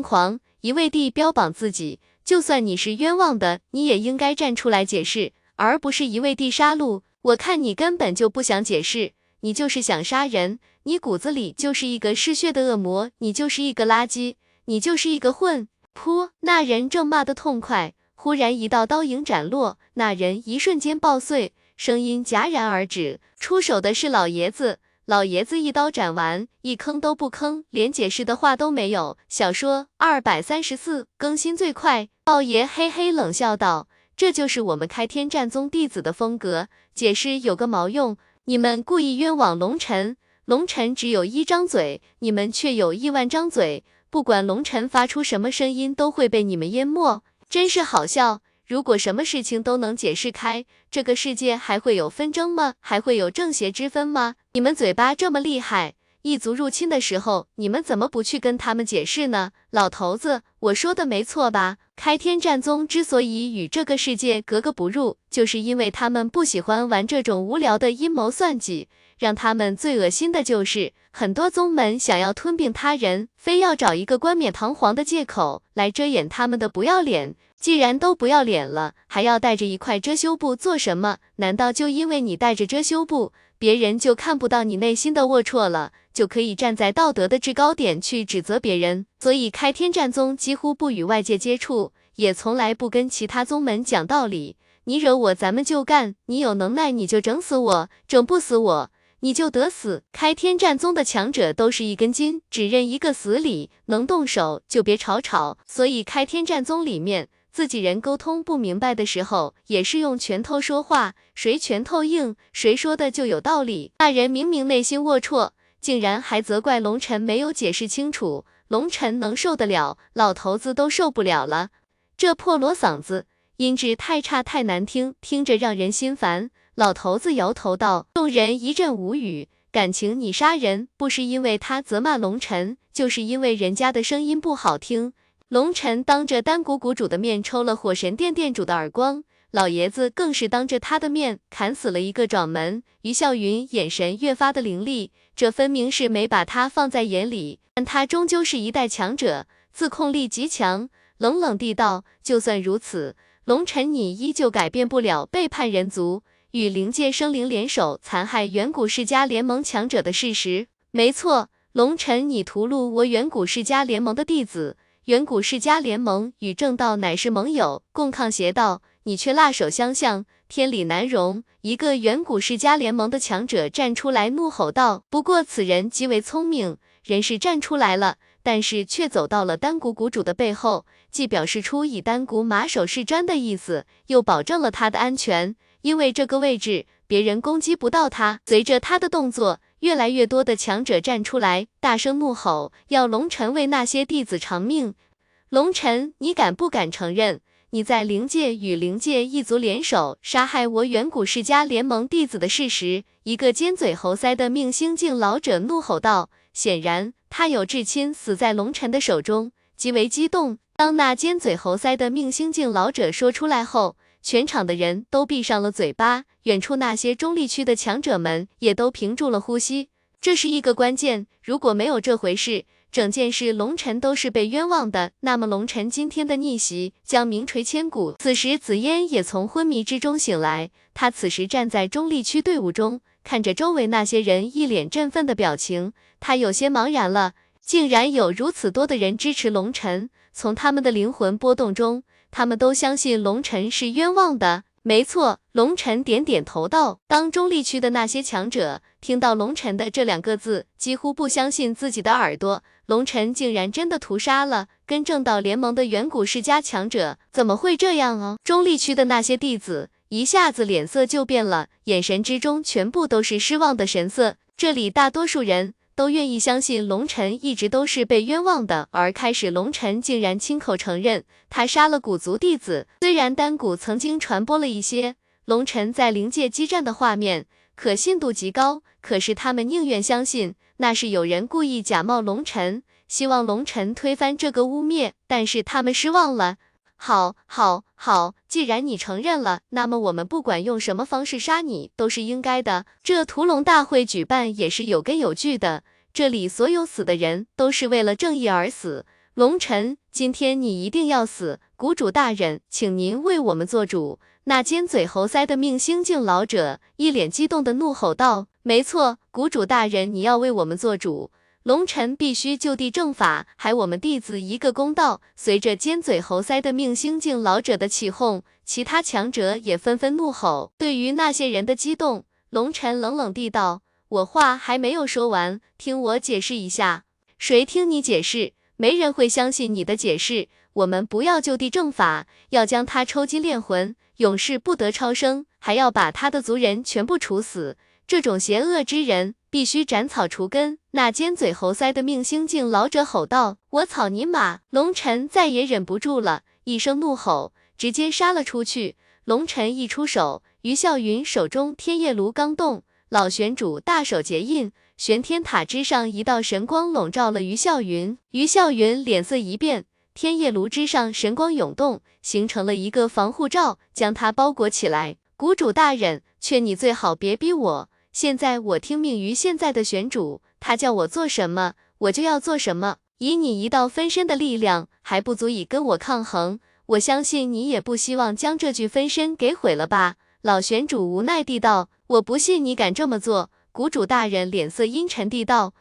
狂！一位帝标榜自己，就算你是冤枉的，你也应该站出来解释，而不是一位帝杀戮。我看你根本就不想解释，你就是想杀人。”你骨子里就是一个嗜血的恶魔，你就是一个垃圾，你就是一个混！噗！那人正骂得痛快，忽然一道刀影斩落，那人一瞬间爆碎，声音戛然而止。出手的是老爷子，老爷子一刀斩完，一吭都不吭，连解释的话都没有。小说二百三十四更新最快，豹爷嘿嘿冷笑道：“这就是我们开天战宗弟子的风格，解释有个毛用？你们故意冤枉龙尘。”龙尘只有一张嘴，你们却有亿万张嘴。不管龙尘发出什么声音，都会被你们淹没，真是好笑。如果什么事情都能解释开，这个世界还会有纷争吗？还会有正邪之分吗？你们嘴巴这么厉害，异族入侵的时候，你们怎么不去跟他们解释呢？老头子，我说的没错吧？开天战宗之所以与这个世界格格不入，就是因为他们不喜欢玩这种无聊的阴谋算计。让他们最恶心的就是，很多宗门想要吞并他人，非要找一个冠冕堂皇的借口来遮掩他们的不要脸。既然都不要脸了，还要带着一块遮羞布做什么？难道就因为你带着遮羞布，别人就看不到你内心的龌龊了，就可以站在道德的制高点去指责别人？所以开天战宗几乎不与外界接触，也从来不跟其他宗门讲道理。你惹我，咱们就干。你有能耐，你就整死我，整不死我。你就得死！开天战宗的强者都是一根筋，只认一个死理，能动手就别吵吵。所以开天战宗里面，自己人沟通不明白的时候，也是用拳头说话，谁拳头硬，谁说的就有道理。那人明明内心龌龊，竟然还责怪龙尘没有解释清楚。龙尘能受得了，老头子都受不了了。这破锣嗓子，音质太差太难听，听着让人心烦。老头子摇头道：“众人一阵无语。感情你杀人不是因为他责骂龙尘，就是因为人家的声音不好听。”龙尘当着丹谷谷主的面抽了火神殿殿主的耳光，老爷子更是当着他的面砍死了一个掌门。于笑云眼神越发的凌厉，这分明是没把他放在眼里。但他终究是一代强者，自控力极强，冷冷地道：“就算如此，龙尘你依旧改变不了背叛人族。”与灵界生灵联手残害远古世家联盟强者的事实，没错，龙尘，你屠戮我远古世家联盟的弟子，远古世家联盟与正道乃是盟友，共抗邪道，你却辣手相向，天理难容。一个远古世家联盟的强者站出来怒吼道：“不过此人极为聪明，人是站出来了，但是却走到了丹谷谷主的背后，既表示出以丹谷马首是瞻的意思，又保证了他的安全。”因为这个位置，别人攻击不到他。随着他的动作，越来越多的强者站出来，大声怒吼，要龙尘为那些弟子偿命。龙尘，你敢不敢承认，你在灵界与灵界一族联手杀害我远古世家联盟弟子的事实。”一个尖嘴猴腮的命星境老者怒吼道。显然，他有至亲死在龙尘的手中，极为激动。当那尖嘴猴腮的命星境老者说出来后，全场的人都闭上了嘴巴，远处那些中立区的强者们也都屏住了呼吸。这是一个关键，如果没有这回事，整件事龙尘都是被冤枉的。那么龙尘今天的逆袭将名垂千古。此时紫嫣也从昏迷之中醒来，她此时站在中立区队伍中，看着周围那些人一脸振奋的表情，她有些茫然了，竟然有如此多的人支持龙尘。从他们的灵魂波动中，他们都相信龙尘是冤枉的。没错，龙尘点点头道。当中立区的那些强者听到龙尘的这两个字，几乎不相信自己的耳朵。龙尘竟然真的屠杀了跟正道联盟的远古世家强者，怎么会这样哦？中立区的那些弟子一下子脸色就变了，眼神之中全部都是失望的神色。这里大多数人。都愿意相信龙尘一直都是被冤枉的，而开始龙尘竟然亲口承认他杀了古族弟子。虽然丹谷曾经传播了一些龙尘在灵界激战的画面，可信度极高，可是他们宁愿相信那是有人故意假冒龙尘，希望龙尘推翻这个污蔑。但是他们失望了。好，好，好，既然你承认了，那么我们不管用什么方式杀你都是应该的。这屠龙大会举办也是有根有据的。这里所有死的人都是为了正义而死，龙尘，今天你一定要死！谷主大人，请您为我们做主！那尖嘴猴腮的命星境老者一脸激动的怒吼道：“没错，谷主大人，你要为我们做主，龙尘必须就地正法，还我们弟子一个公道。”随着尖嘴猴腮的命星境老者的起哄，其他强者也纷纷怒吼。对于那些人的激动，龙尘冷冷地道。我话还没有说完，听我解释一下。谁听你解释？没人会相信你的解释。我们不要就地正法，要将他抽筋炼魂，永世不得超生，还要把他的族人全部处死。这种邪恶之人，必须斩草除根。那尖嘴猴腮的命星境老者吼道：“我草你妈！”龙尘再也忍不住了，一声怒吼，直接杀了出去。龙尘一出手，于笑云手中天夜炉刚动。老玄主大手结印，玄天塔之上一道神光笼罩了于笑云。于笑云脸色一变，天夜炉之上神光涌动，形成了一个防护罩，将他包裹起来。谷主大人，劝你最好别逼我。现在我听命于现在的玄主，他叫我做什么，我就要做什么。以你一道分身的力量，还不足以跟我抗衡。我相信你也不希望将这具分身给毁了吧？老玄主无奈地道。我不信你敢这么做，谷主大人脸色阴沉地道：“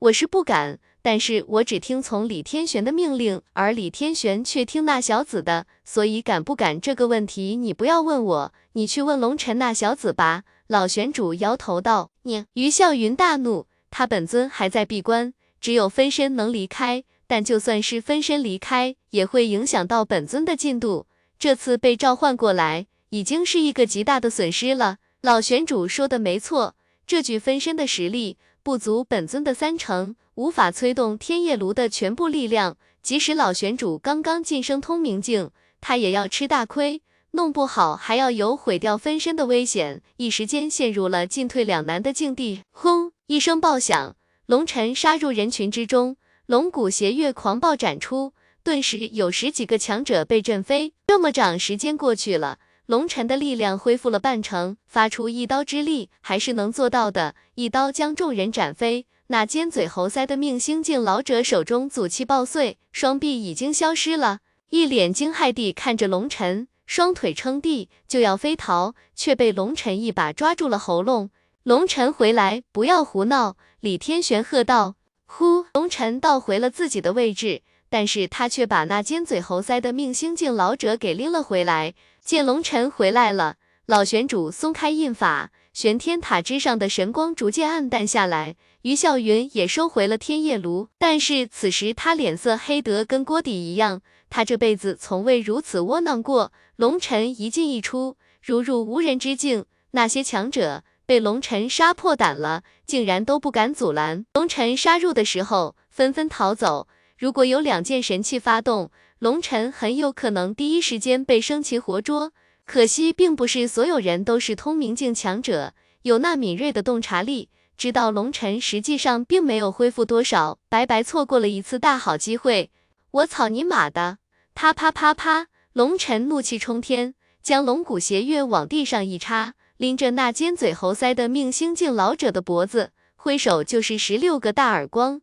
我是不敢，但是我只听从李天玄的命令，而李天玄却听那小子的，所以敢不敢这个问题你不要问我，你去问龙尘那小子吧。”老玄主摇头道：“你。”于笑云大怒，他本尊还在闭关，只有分身能离开，但就算是分身离开，也会影响到本尊的进度。这次被召唤过来，已经是一个极大的损失了。老玄主说的没错，这具分身的实力不足本尊的三成，无法催动天夜炉的全部力量。即使老玄主刚刚晋升通明境，他也要吃大亏，弄不好还要有毁掉分身的危险。一时间陷入了进退两难的境地。轰！一声爆响，龙尘杀入人群之中，龙骨邪月狂暴斩出，顿时有十几个强者被震飞。这么长时间过去了。龙尘的力量恢复了半成，发出一刀之力还是能做到的，一刀将众人斩飞。那尖嘴猴腮的命星境老者手中祖气爆碎，双臂已经消失了，一脸惊骇地看着龙尘，双腿撑地就要飞逃，却被龙尘一把抓住了喉咙。龙尘回来，不要胡闹！李天玄喝道。呼，龙尘倒回了自己的位置，但是他却把那尖嘴猴腮的命星境老者给拎了回来。见龙尘回来了，老玄主松开印法，玄天塔之上的神光逐渐暗淡下来。于笑云也收回了天夜炉，但是此时他脸色黑得跟锅底一样，他这辈子从未如此窝囊过。龙尘一进一出，如入无人之境，那些强者被龙尘杀破胆了，竟然都不敢阻拦。龙尘杀入的时候，纷纷逃走。如果有两件神器发动，龙晨很有可能第一时间被生擒活捉。可惜，并不是所有人都是通明境强者，有那敏锐的洞察力，知道龙晨实际上并没有恢复多少，白白错过了一次大好机会。我操你妈的！啪啪啪啪，龙晨怒气冲天，将龙骨邪月往地上一插，拎着那尖嘴猴腮的命星境老者的脖子，挥手就是十六个大耳光。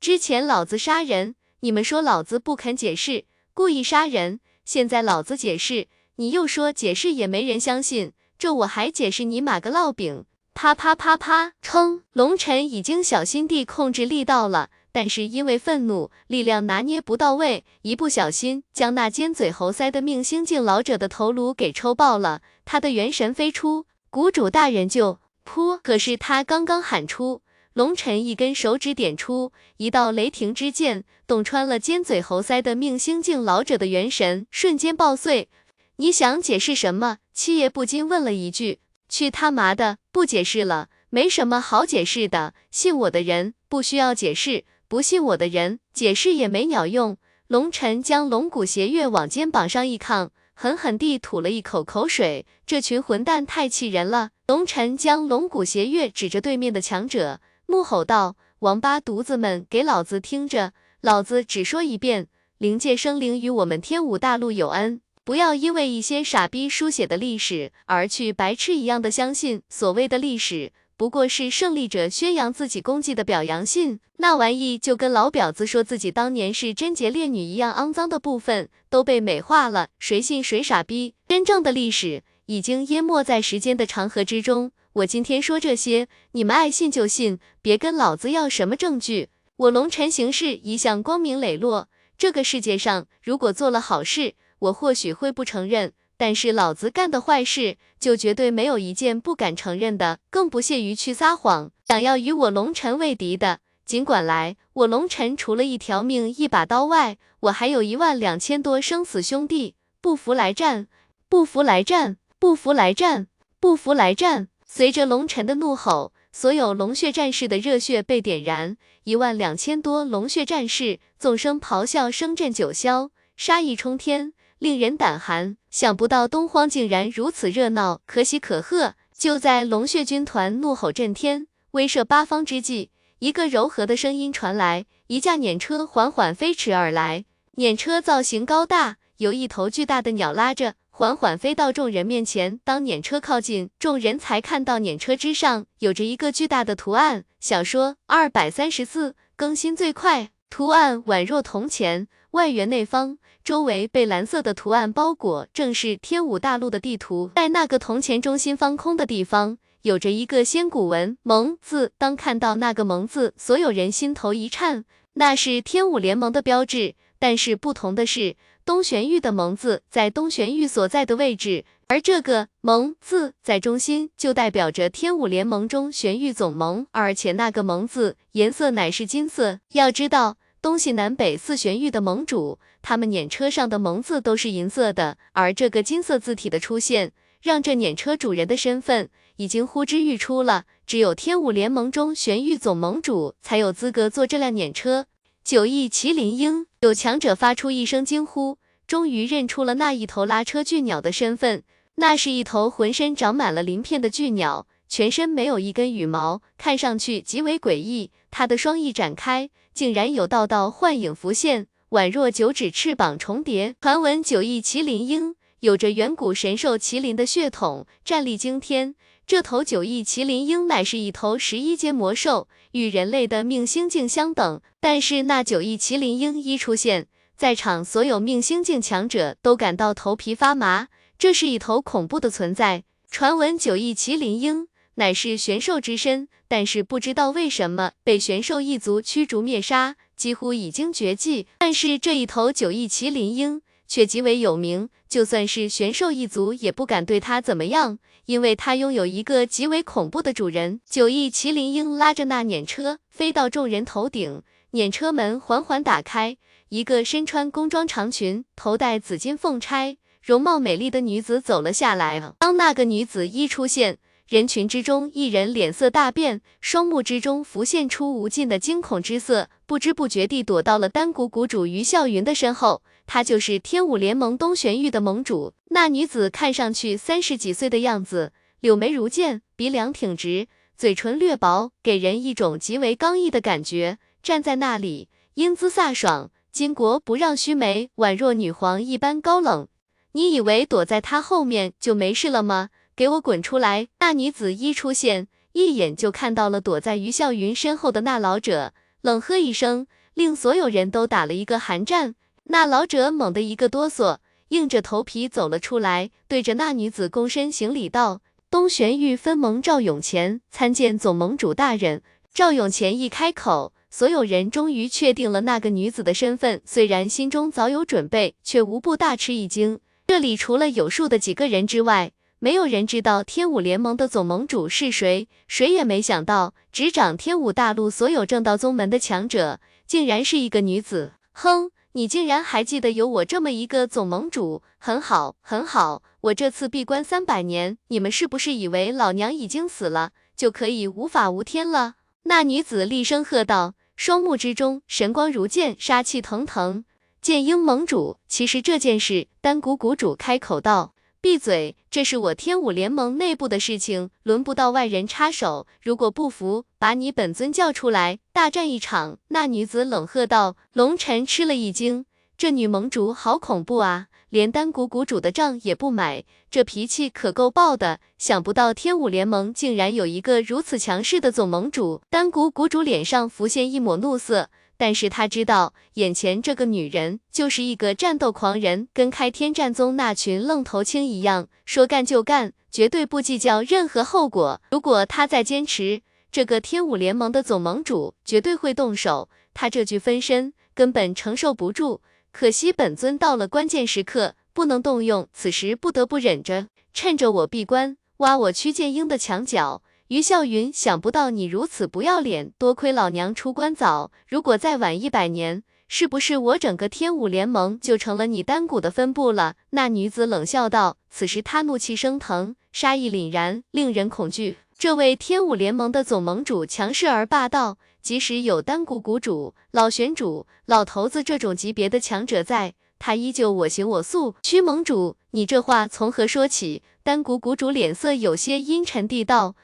之前老子杀人，你们说老子不肯解释，故意杀人，现在老子解释。你又说解释也没人相信，这我还解释你妈个烙饼！啪啪啪啪，称龙晨已经小心地控制力道了，但是因为愤怒，力量拿捏不到位，一不小心将那尖嘴猴腮的命星境老者的头颅给抽爆了，他的元神飞出，谷主大人就噗！可是他刚刚喊出，龙晨一根手指点出一道雷霆之剑，洞穿了尖嘴猴腮的命星境老者的元神，瞬间爆碎。你想解释什么？七爷不禁问了一句。去他妈的，不解释了，没什么好解释的。信我的人不需要解释，不信我的人解释也没鸟用。龙尘将龙骨邪月往肩膀上一扛，狠狠地吐了一口口水。这群混蛋太气人了！龙尘将龙骨邪月指着对面的强者，怒吼道：“王八犊子们，给老子听着！老子只说一遍，灵界生灵与我们天武大陆有恩。”不要因为一些傻逼书写的历史而去白痴一样的相信所谓的历史，不过是胜利者宣扬自己功绩的表扬信。那玩意就跟老婊子说自己当年是贞洁烈女一样肮脏的部分都被美化了，谁信谁傻逼。真正的历史已经淹没在时间的长河之中。我今天说这些，你们爱信就信，别跟老子要什么证据。我龙尘行事一向光明磊落，这个世界上如果做了好事。我或许会不承认，但是老子干的坏事就绝对没有一件不敢承认的，更不屑于去撒谎。想要与我龙尘为敌的，尽管来。我龙尘除了一条命、一把刀外，我还有一万两千多生死兄弟，不服来战，不服来战，不服来战，不服来战！随着龙尘的怒吼，所有龙血战士的热血被点燃，一万两千多龙血战士纵声咆哮，声震九霄，杀意冲天。令人胆寒，想不到东荒竟然如此热闹，可喜可贺。就在龙血军团怒吼震天、威慑八方之际，一个柔和的声音传来：一架辇车缓缓飞驰而来，辇车造型高大，由一头巨大的鸟拉着，缓缓飞到众人面前。当辇车靠近，众人才看到辇车之上有着一个巨大的图案。小说二百三十四更新最快，图案宛若铜钱，外圆内方。周围被蓝色的图案包裹，正是天武大陆的地图。在那个铜钱中心方空的地方，有着一个仙骨纹“盟”字。当看到那个“盟”字，所有人心头一颤，那是天武联盟的标志。但是不同的是，东玄玉的“盟”字在东玄玉所在的位置，而这个“盟”字在中心，就代表着天武联盟中玄玉总盟。而且那个“盟”字颜色乃是金色。要知道。东西南北四玄域的盟主，他们辇车上的盟字都是银色的，而这个金色字体的出现，让这辇车主人的身份已经呼之欲出了。只有天武联盟中玄域总盟主才有资格坐这辆辇车。九翼麒麟鹰，有强者发出一声惊呼，终于认出了那一头拉车巨鸟的身份。那是一头浑身长满了鳞片的巨鸟，全身没有一根羽毛，看上去极为诡异。它的双翼展开。竟然有道道幻影浮现，宛若九指翅膀重叠。传闻九翼麒麟鹰有着远古神兽麒麟的血统，战力惊天。这头九翼麒麟鹰乃是一头十一阶魔兽，与人类的命星境相等。但是那九翼麒麟鹰一出现，在场所有命星境强者都感到头皮发麻。这是一头恐怖的存在。传闻九翼麒麟鹰。乃是玄兽之身，但是不知道为什么被玄兽一族驱逐灭杀，几乎已经绝迹。但是这一头九翼麒麟鹰却极为有名，就算是玄兽一族也不敢对它怎么样，因为它拥有一个极为恐怖的主人。九翼麒麟鹰拉着那辇车飞到众人头顶，辇车门缓缓打开，一个身穿宫装长裙、头戴紫金凤钗、容貌美丽的女子走了下来。当那个女子一出现，人群之中，一人脸色大变，双目之中浮现出无尽的惊恐之色，不知不觉地躲到了丹谷谷主于啸云的身后。他就是天武联盟东玄玉的盟主。那女子看上去三十几岁的样子，柳眉如剑，鼻梁挺直，嘴唇略薄，给人一种极为刚毅的感觉。站在那里，英姿飒爽，巾帼不让须眉，宛若女皇一般高冷。你以为躲在她后面就没事了吗？给我滚出来！那女子一出现，一眼就看到了躲在于笑云身后的那老者，冷喝一声，令所有人都打了一个寒战。那老者猛地一个哆嗦，硬着头皮走了出来，对着那女子躬身行礼道：“东玄玉分盟赵永乾参见总盟主大人。”赵永乾一开口。所有人终于确定了那个女子的身份，虽然心中早有准备，却无不大吃一惊。这里除了有数的几个人之外，没有人知道天武联盟的总盟主是谁。谁也没想到，执掌天武大陆所有正道宗门的强者，竟然是一个女子。哼，你竟然还记得有我这么一个总盟主？很好，很好。我这次闭关三百年，你们是不是以为老娘已经死了，就可以无法无天了？那女子厉声喝道。双目之中神光如剑，杀气腾腾。剑英盟主，其实这件事，丹谷谷主开口道：“闭嘴，这是我天武联盟内部的事情，轮不到外人插手。如果不服，把你本尊叫出来，大战一场。”那女子冷喝道。龙尘吃了一惊，这女盟主好恐怖啊！连丹谷谷主的账也不买，这脾气可够爆的。想不到天武联盟竟然有一个如此强势的总盟主，丹谷谷主脸上浮现一抹怒色，但是他知道眼前这个女人就是一个战斗狂人，跟开天战宗那群愣头青一样，说干就干，绝对不计较任何后果。如果他再坚持，这个天武联盟的总盟主绝对会动手，他这具分身根本承受不住。可惜本尊到了关键时刻不能动用，此时不得不忍着，趁着我闭关挖我屈剑英的墙角。于笑云，想不到你如此不要脸，多亏老娘出关早，如果再晚一百年，是不是我整个天武联盟就成了你丹谷的分部了？那女子冷笑道，此时她怒气升腾，杀意凛然，令人恐惧。这位天武联盟的总盟主强势而霸道。即使有丹谷谷主、老玄主、老头子这种级别的强者在，他依旧我行我素。屈盟主，你这话从何说起？丹谷谷主脸色有些阴沉地道。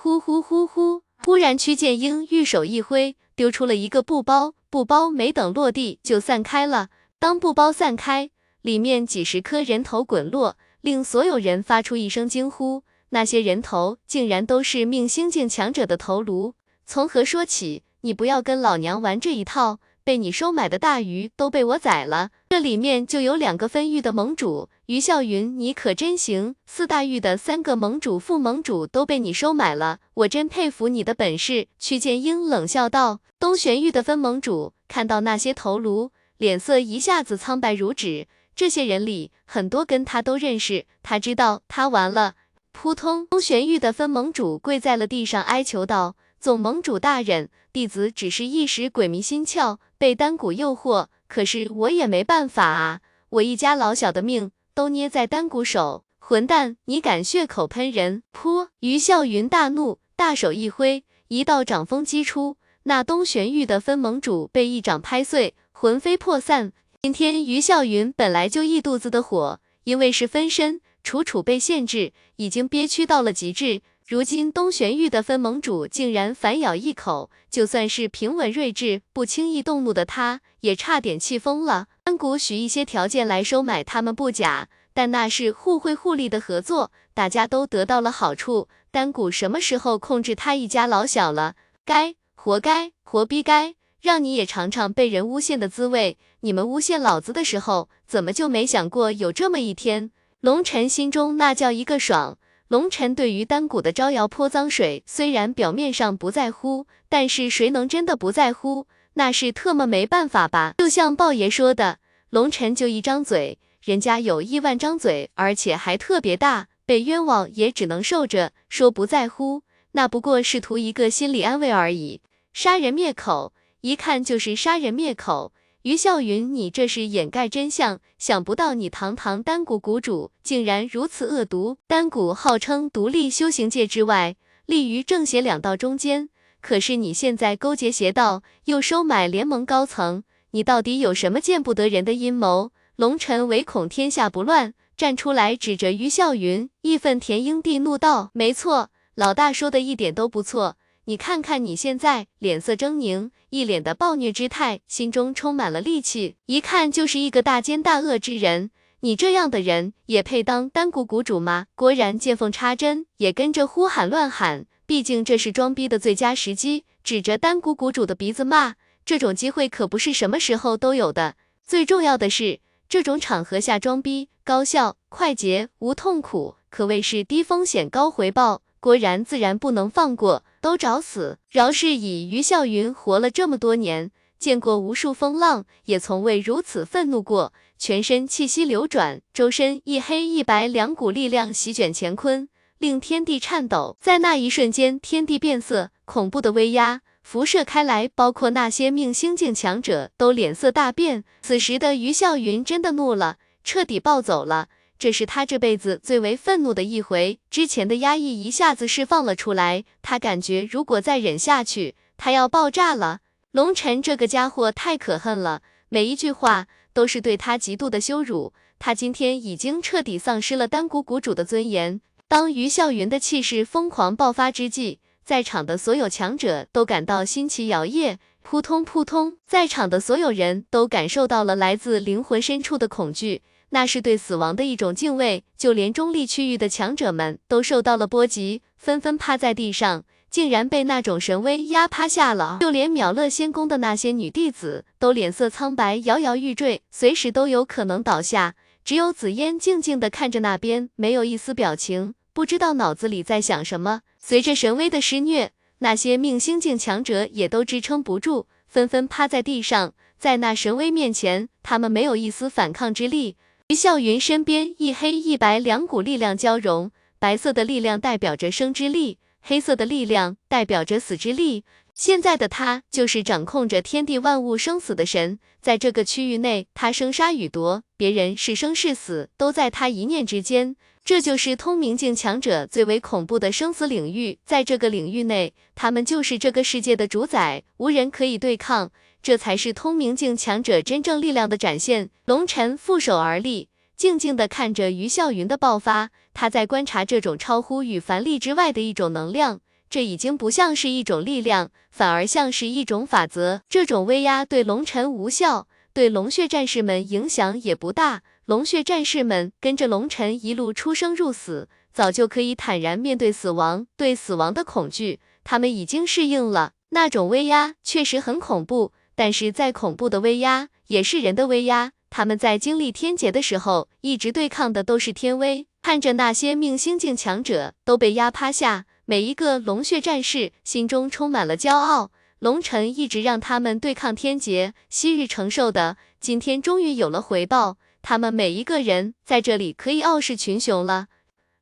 呼呼呼呼！忽然，屈剑英玉手一挥，丢出了一个布包，布包没等落地就散开了。当布包散开，里面几十颗人头滚落，令所有人发出一声惊呼。那些人头竟然都是命星境强者的头颅。从何说起？你不要跟老娘玩这一套，被你收买的大鱼都被我宰了。这里面就有两个分域的盟主，于笑云，你可真行。四大域的三个盟主、副盟主都被你收买了，我真佩服你的本事。曲剑英冷笑道。东玄域的分盟主看到那些头颅，脸色一下子苍白如纸。这些人里很多跟他都认识，他知道他完了。扑通，东玄域的分盟主跪在了地上，哀求道。总盟主大人，弟子只是一时鬼迷心窍，被丹谷诱惑，可是我也没办法啊，我一家老小的命都捏在丹谷手。混蛋，你敢血口喷人？噗！于笑云大怒，大手一挥，一道掌风击出，那东玄域的分盟主被一掌拍碎，魂飞魄散。今天于笑云本来就一肚子的火，因为是分身，楚楚被限制，已经憋屈到了极致。如今东玄域的分盟主竟然反咬一口，就算是平稳睿智、不轻易动怒的他，也差点气疯了。丹谷许一些条件来收买他们不假，但那是互惠互利的合作，大家都得到了好处。丹谷什么时候控制他一家老小了？该，活该，活逼该！让你也尝尝被人诬陷的滋味。你们诬陷老子的时候，怎么就没想过有这么一天？龙尘心中那叫一个爽。龙尘对于丹谷的招摇泼脏水，虽然表面上不在乎，但是谁能真的不在乎？那是特么没办法吧？就像豹爷说的，龙尘就一张嘴，人家有亿万张嘴，而且还特别大，被冤枉也只能受着。说不在乎，那不过是图一个心理安慰而已。杀人灭口，一看就是杀人灭口。于笑云，你这是掩盖真相。想不到你堂堂丹谷谷主，竟然如此恶毒。丹谷号称独立修行界之外，立于正邪两道中间。可是你现在勾结邪道，又收买联盟高层，你到底有什么见不得人的阴谋？龙晨唯恐天下不乱，站出来指着于笑云，义愤填膺地怒道：“没错，老大说的一点都不错。你看看你现在脸色狰狞，一脸的暴虐之态，心中充满了戾气，一看就是一个大奸大恶之人。你这样的人也配当丹谷谷主吗？”郭然见缝插针，也跟着呼喊乱喊。毕竟这是装逼的最佳时机，指着丹谷谷主的鼻子骂，这种机会可不是什么时候都有的。最重要的是，这种场合下装逼高效、快捷、无痛苦，可谓是低风险高回报。郭然自然不能放过，都找死！饶是以于笑云活了这么多年，见过无数风浪，也从未如此愤怒过，全身气息流转，周身一黑一白两股力量席卷乾坤。令天地颤抖，在那一瞬间，天地变色，恐怖的威压辐射开来，包括那些命星境强者都脸色大变。此时的于笑云真的怒了，彻底暴走了，这是他这辈子最为愤怒的一回，之前的压抑一下子释放了出来，他感觉如果再忍下去，他要爆炸了。龙尘这个家伙太可恨了，每一句话都是对他极度的羞辱，他今天已经彻底丧失了丹谷谷主的尊严。当于笑云的气势疯狂爆发之际，在场的所有强者都感到心奇摇曳，扑通扑通，在场的所有人都感受到了来自灵魂深处的恐惧，那是对死亡的一种敬畏。就连中立区域的强者们都受到了波及，纷纷趴在地上，竟然被那种神威压趴下了。就连秒乐仙宫的那些女弟子都脸色苍白，摇摇欲坠，随时都有可能倒下。只有紫嫣静静地看着那边，没有一丝表情。不知道脑子里在想什么。随着神威的施虐，那些命星境强者也都支撑不住，纷纷趴在地上。在那神威面前，他们没有一丝反抗之力。于笑云身边一黑一白两股力量交融，白色的力量代表着生之力，黑色的力量代表着死之力。现在的他就是掌控着天地万物生死的神，在这个区域内，他生杀予夺，别人是生是死都在他一念之间。这就是通明境强者最为恐怖的生死领域，在这个领域内，他们就是这个世界的主宰，无人可以对抗。这才是通明境强者真正力量的展现。龙尘负手而立，静静地看着于笑云的爆发，他在观察这种超乎与凡力之外的一种能量。这已经不像是一种力量，反而像是一种法则。这种威压对龙尘无效，对龙血战士们影响也不大。龙血战士们跟着龙尘一路出生入死，早就可以坦然面对死亡，对死亡的恐惧，他们已经适应了。那种威压确实很恐怖，但是再恐怖的威压也是人的威压。他们在经历天劫的时候，一直对抗的都是天威。看着那些命星境强者都被压趴下，每一个龙血战士心中充满了骄傲。龙尘一直让他们对抗天劫，昔日承受的，今天终于有了回报。他们每一个人在这里可以傲视群雄了。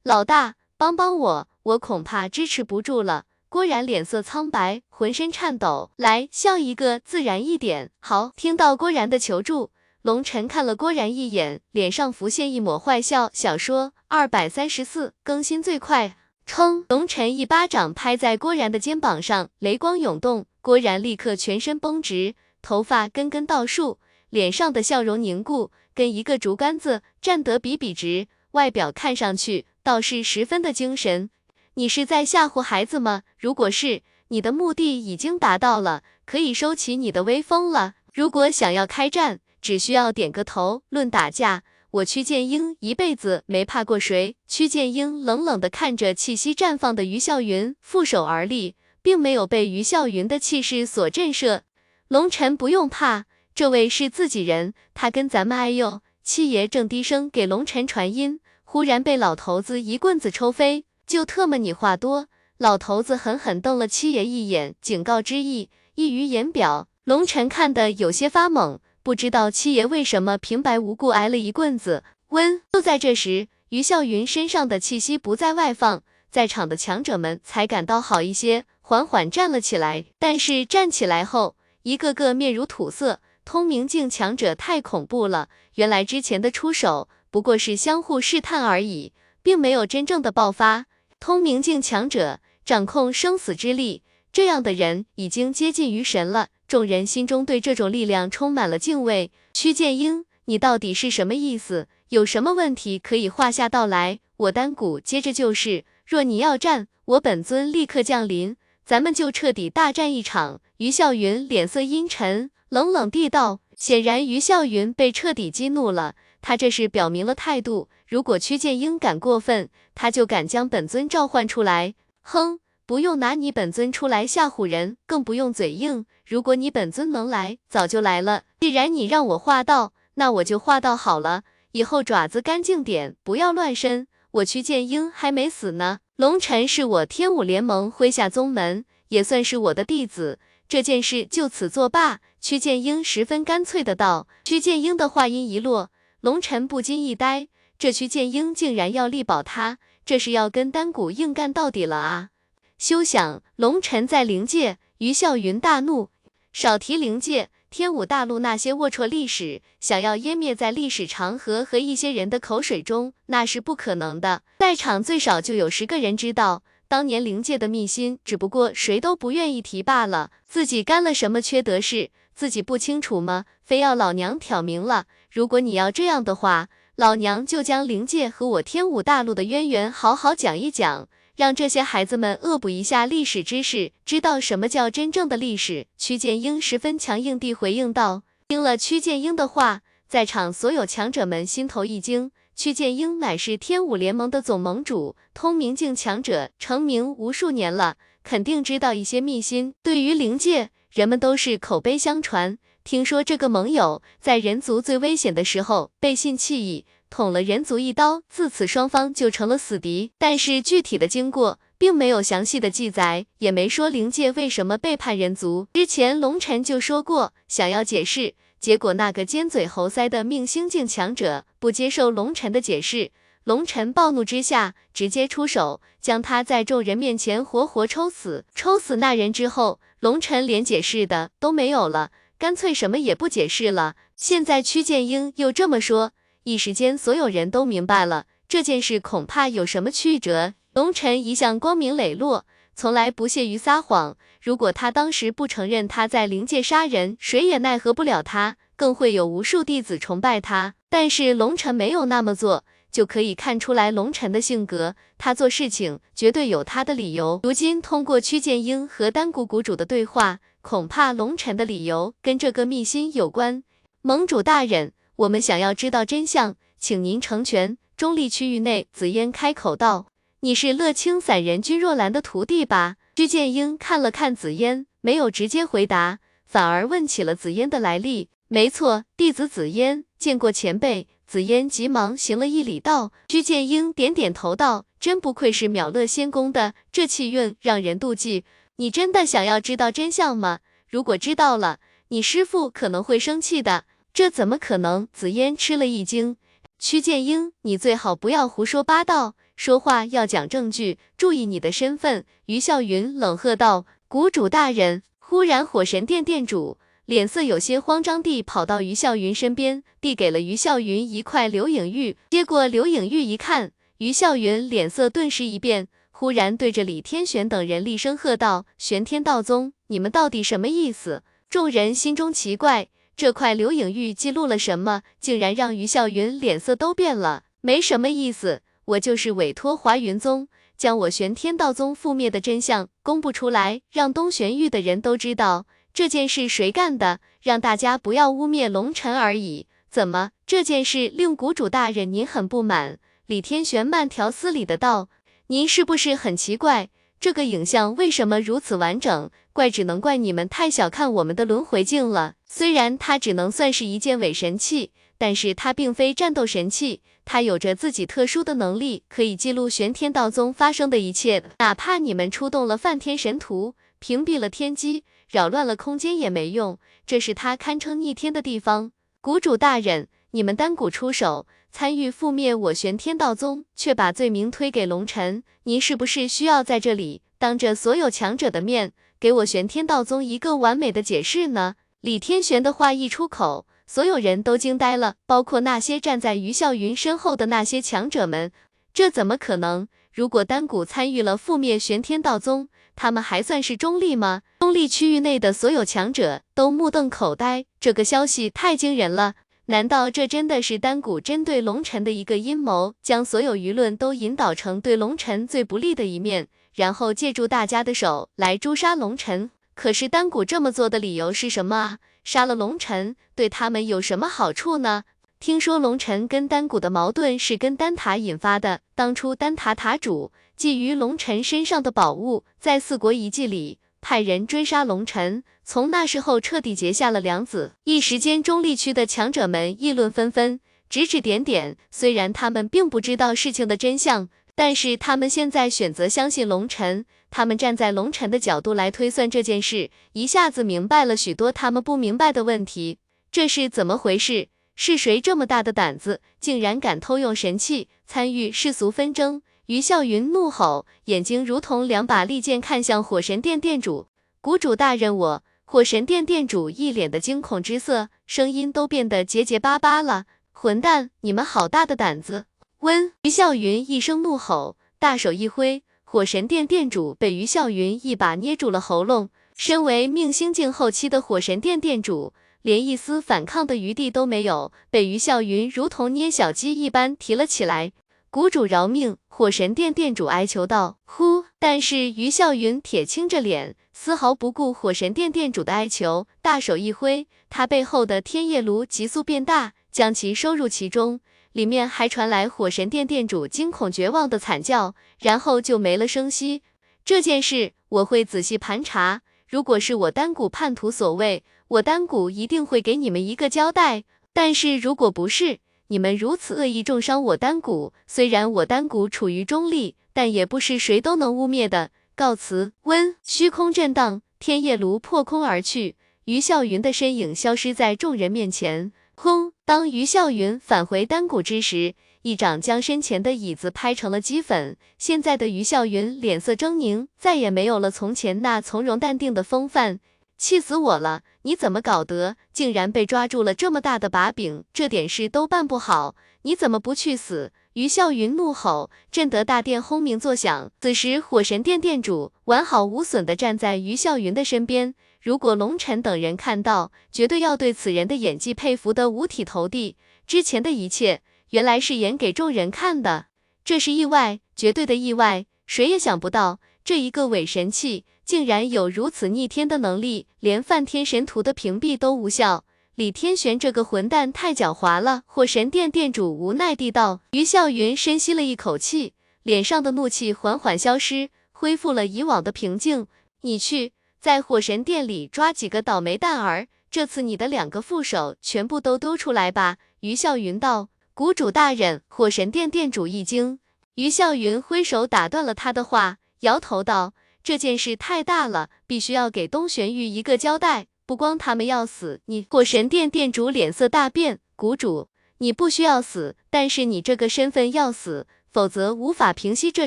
老大，帮帮我，我恐怕支持不住了。郭然脸色苍白，浑身颤抖。来，笑一个，自然一点。好，听到郭然的求助，龙晨看了郭然一眼，脸上浮现一抹坏笑。小说二百三十四更新最快，称。龙晨一巴掌拍在郭然的肩膀上，雷光涌动，郭然立刻全身绷直，头发根根倒竖，脸上的笑容凝固。跟一个竹竿子站得笔笔直，外表看上去倒是十分的精神。你是在吓唬孩子吗？如果是，你的目的已经达到了，可以收起你的威风了。如果想要开战，只需要点个头。论打架，我屈剑英一辈子没怕过谁。屈剑英冷冷的看着气息绽放的于笑云，负手而立，并没有被于笑云的气势所震慑。龙尘不用怕。这位是自己人，他跟咱们哎呦！七爷正低声给龙尘传音，忽然被老头子一棍子抽飞。就特么你话多！老头子狠狠瞪了七爷一眼，警告之意溢于言表。龙尘看得有些发懵，不知道七爷为什么平白无故挨了一棍子。温！就在这时，于笑云身上的气息不再外放，在场的强者们才感到好一些，缓缓站了起来。但是站起来后，一个个面如土色。通明境强者太恐怖了，原来之前的出手不过是相互试探而已，并没有真正的爆发。通明境强者掌控生死之力，这样的人已经接近于神了。众人心中对这种力量充满了敬畏。屈剑英，你到底是什么意思？有什么问题可以话下道来？我丹谷接着就是，若你要战，我本尊立刻降临，咱们就彻底大战一场。于笑云脸色阴沉，冷冷地道。显然，于笑云被彻底激怒了，他这是表明了态度。如果屈剑英敢过分，他就敢将本尊召唤出来。哼，不用拿你本尊出来吓唬人，更不用嘴硬。如果你本尊能来，早就来了。既然你让我画道，那我就画道好了。以后爪子干净点，不要乱伸。我屈剑英还没死呢。龙尘是我天武联盟麾下宗门，也算是我的弟子。这件事就此作罢。屈剑英十分干脆的道。屈剑英的话音一落，龙尘不禁一呆，这屈剑英竟然要力保他，这是要跟丹谷硬干到底了啊！休想！龙尘在灵界，于笑云大怒，少提灵界。天武大陆那些龌龊历史，想要湮灭在历史长河和一些人的口水中，那是不可能的。在场最少就有十个人知道，当年灵界的秘辛，只不过谁都不愿意提罢了。自己干了什么缺德事，自己不清楚吗？非要老娘挑明了？如果你要这样的话，老娘就将灵界和我天武大陆的渊源好好讲一讲。让这些孩子们恶补一下历史知识，知道什么叫真正的历史。屈剑英十分强硬地回应道。听了屈剑英的话，在场所有强者们心头一惊。屈剑英乃是天武联盟的总盟主，通明境强者，成名无数年了，肯定知道一些秘辛。对于灵界，人们都是口碑相传。听说这个盟友在人族最危险的时候背信弃义。捅了人族一刀，自此双方就成了死敌。但是具体的经过并没有详细的记载，也没说灵界为什么背叛人族。之前龙尘就说过想要解释，结果那个尖嘴猴腮的命星境强者不接受龙尘的解释，龙尘暴怒之下直接出手，将他在众人面前活活抽死。抽死那人之后，龙尘连解释的都没有了，干脆什么也不解释了。现在屈剑英又这么说。一时间，所有人都明白了这件事恐怕有什么曲折。龙尘一向光明磊落，从来不屑于撒谎。如果他当时不承认他在灵界杀人，谁也奈何不了他，更会有无数弟子崇拜他。但是龙尘没有那么做，就可以看出来龙尘的性格。他做事情绝对有他的理由。如今通过屈剑英和丹谷谷主的对话，恐怕龙尘的理由跟这个秘辛有关。盟主大人。我们想要知道真相，请您成全。中立区域内，紫嫣开口道：“你是乐清散人君若兰的徒弟吧？”居剑英看了看紫嫣，没有直接回答，反而问起了紫嫣的来历。没错，弟子紫嫣见过前辈。紫嫣急忙行了一礼，道：“居剑英点点头道：真不愧是秒乐仙宫的，这气运让人妒忌。你真的想要知道真相吗？如果知道了，你师父可能会生气的。”这怎么可能？紫嫣吃了一惊。屈剑英，你最好不要胡说八道，说话要讲证据，注意你的身份。于笑云冷喝道：“谷主大人！”忽然，火神殿殿主脸色有些慌张地跑到于笑云身边，递给了于笑云一块流影玉。接过流影玉一看，于笑云脸色顿时一变，忽然对着李天玄等人厉声喝道：“玄天道宗，你们到底什么意思？”众人心中奇怪。这块流影玉记录了什么？竟然让于笑云脸色都变了。没什么意思，我就是委托华云宗将我玄天道宗覆灭的真相公布出来，让东玄域的人都知道这件事谁干的，让大家不要污蔑龙尘而已。怎么这件事令谷主大人您很不满？李天玄慢条斯理的道：“您是不是很奇怪？”这个影像为什么如此完整？怪只能怪你们太小看我们的轮回镜了。虽然它只能算是一件伪神器，但是它并非战斗神器，它有着自己特殊的能力，可以记录玄天道宗发生的一切。哪怕你们出动了梵天神图，屏蔽了天机，扰乱了空间也没用。这是它堪称逆天的地方。谷主大人，你们单股出手。参与覆灭我玄天道宗，却把罪名推给龙尘，您是不是需要在这里当着所有强者的面，给我玄天道宗一个完美的解释呢？李天玄的话一出口，所有人都惊呆了，包括那些站在于笑云身后的那些强者们。这怎么可能？如果丹谷参与了覆灭玄天道宗，他们还算是中立吗？中立区域内的所有强者都目瞪口呆，这个消息太惊人了。难道这真的是丹谷针对龙尘的一个阴谋，将所有舆论都引导成对龙尘最不利的一面，然后借助大家的手来诛杀龙尘？可是丹谷这么做的理由是什么啊？杀了龙尘对他们有什么好处呢？听说龙尘跟丹谷的矛盾是跟丹塔引发的。当初丹塔塔主觊觎龙尘身上的宝物，在四国遗迹里派人追杀龙尘，从那时候彻底结下了梁子。一时间，中立区的强者们议论纷纷，指指点点。虽然他们并不知道事情的真相，但是他们现在选择相信龙尘。他们站在龙尘的角度来推算这件事，一下子明白了许多他们不明白的问题。这是怎么回事？是谁这么大的胆子，竟然敢偷用神器参与世俗纷争？于笑云怒吼，眼睛如同两把利剑看向火神殿殿主。谷主大人，我……火神殿殿主一脸的惊恐之色，声音都变得结结巴巴了。混蛋，你们好大的胆子！温于笑云一声怒吼，大手一挥，火神殿殿主被于笑云一把捏住了喉咙。身为命星境后期的火神殿殿主。连一丝反抗的余地都没有，被于笑云如同捏小鸡一般提了起来。谷主饶命！火神殿殿主哀求道。呼！但是于笑云铁青着脸，丝毫不顾火神殿殿主的哀求，大手一挥，他背后的天夜炉急速变大，将其收入其中。里面还传来火神殿殿主惊恐绝望的惨叫，然后就没了声息。这件事我会仔细盘查，如果是我丹谷叛徒所为。我丹谷一定会给你们一个交代，但是如果不是，你们如此恶意重伤我丹谷，虽然我丹谷处于中立，但也不是谁都能污蔑的。告辞。温虚空震荡，天夜炉破空而去，于笑云的身影消失在众人面前。轰！当于笑云返回丹谷之时，一掌将身前的椅子拍成了齑粉。现在的于笑云脸色狰狞，再也没有了从前那从容淡定的风范。气死我了！你怎么搞得，竟然被抓住了这么大的把柄，这点事都办不好，你怎么不去死？于笑云怒吼，震得大殿轰鸣作响。此时，火神殿殿主完好无损地站在于笑云的身边。如果龙尘等人看到，绝对要对此人的演技佩服得五体投地。之前的一切，原来是演给众人看的，这是意外，绝对的意外，谁也想不到，这一个伪神器。竟然有如此逆天的能力，连梵天神图的屏蔽都无效。李天玄这个混蛋太狡猾了。火神殿殿主无奈地道。于笑云深吸了一口气，脸上的怒气缓缓消失，恢复了以往的平静。你去在火神殿里抓几个倒霉蛋儿，这次你的两个副手全部都丢出来吧。于笑云道。谷主大人，火神殿殿主一惊。于笑云挥手打断了他的话，摇头道。这件事太大了，必须要给东玄玉一个交代。不光他们要死，你火神殿殿主脸色大变。谷主，你不需要死，但是你这个身份要死，否则无法平息这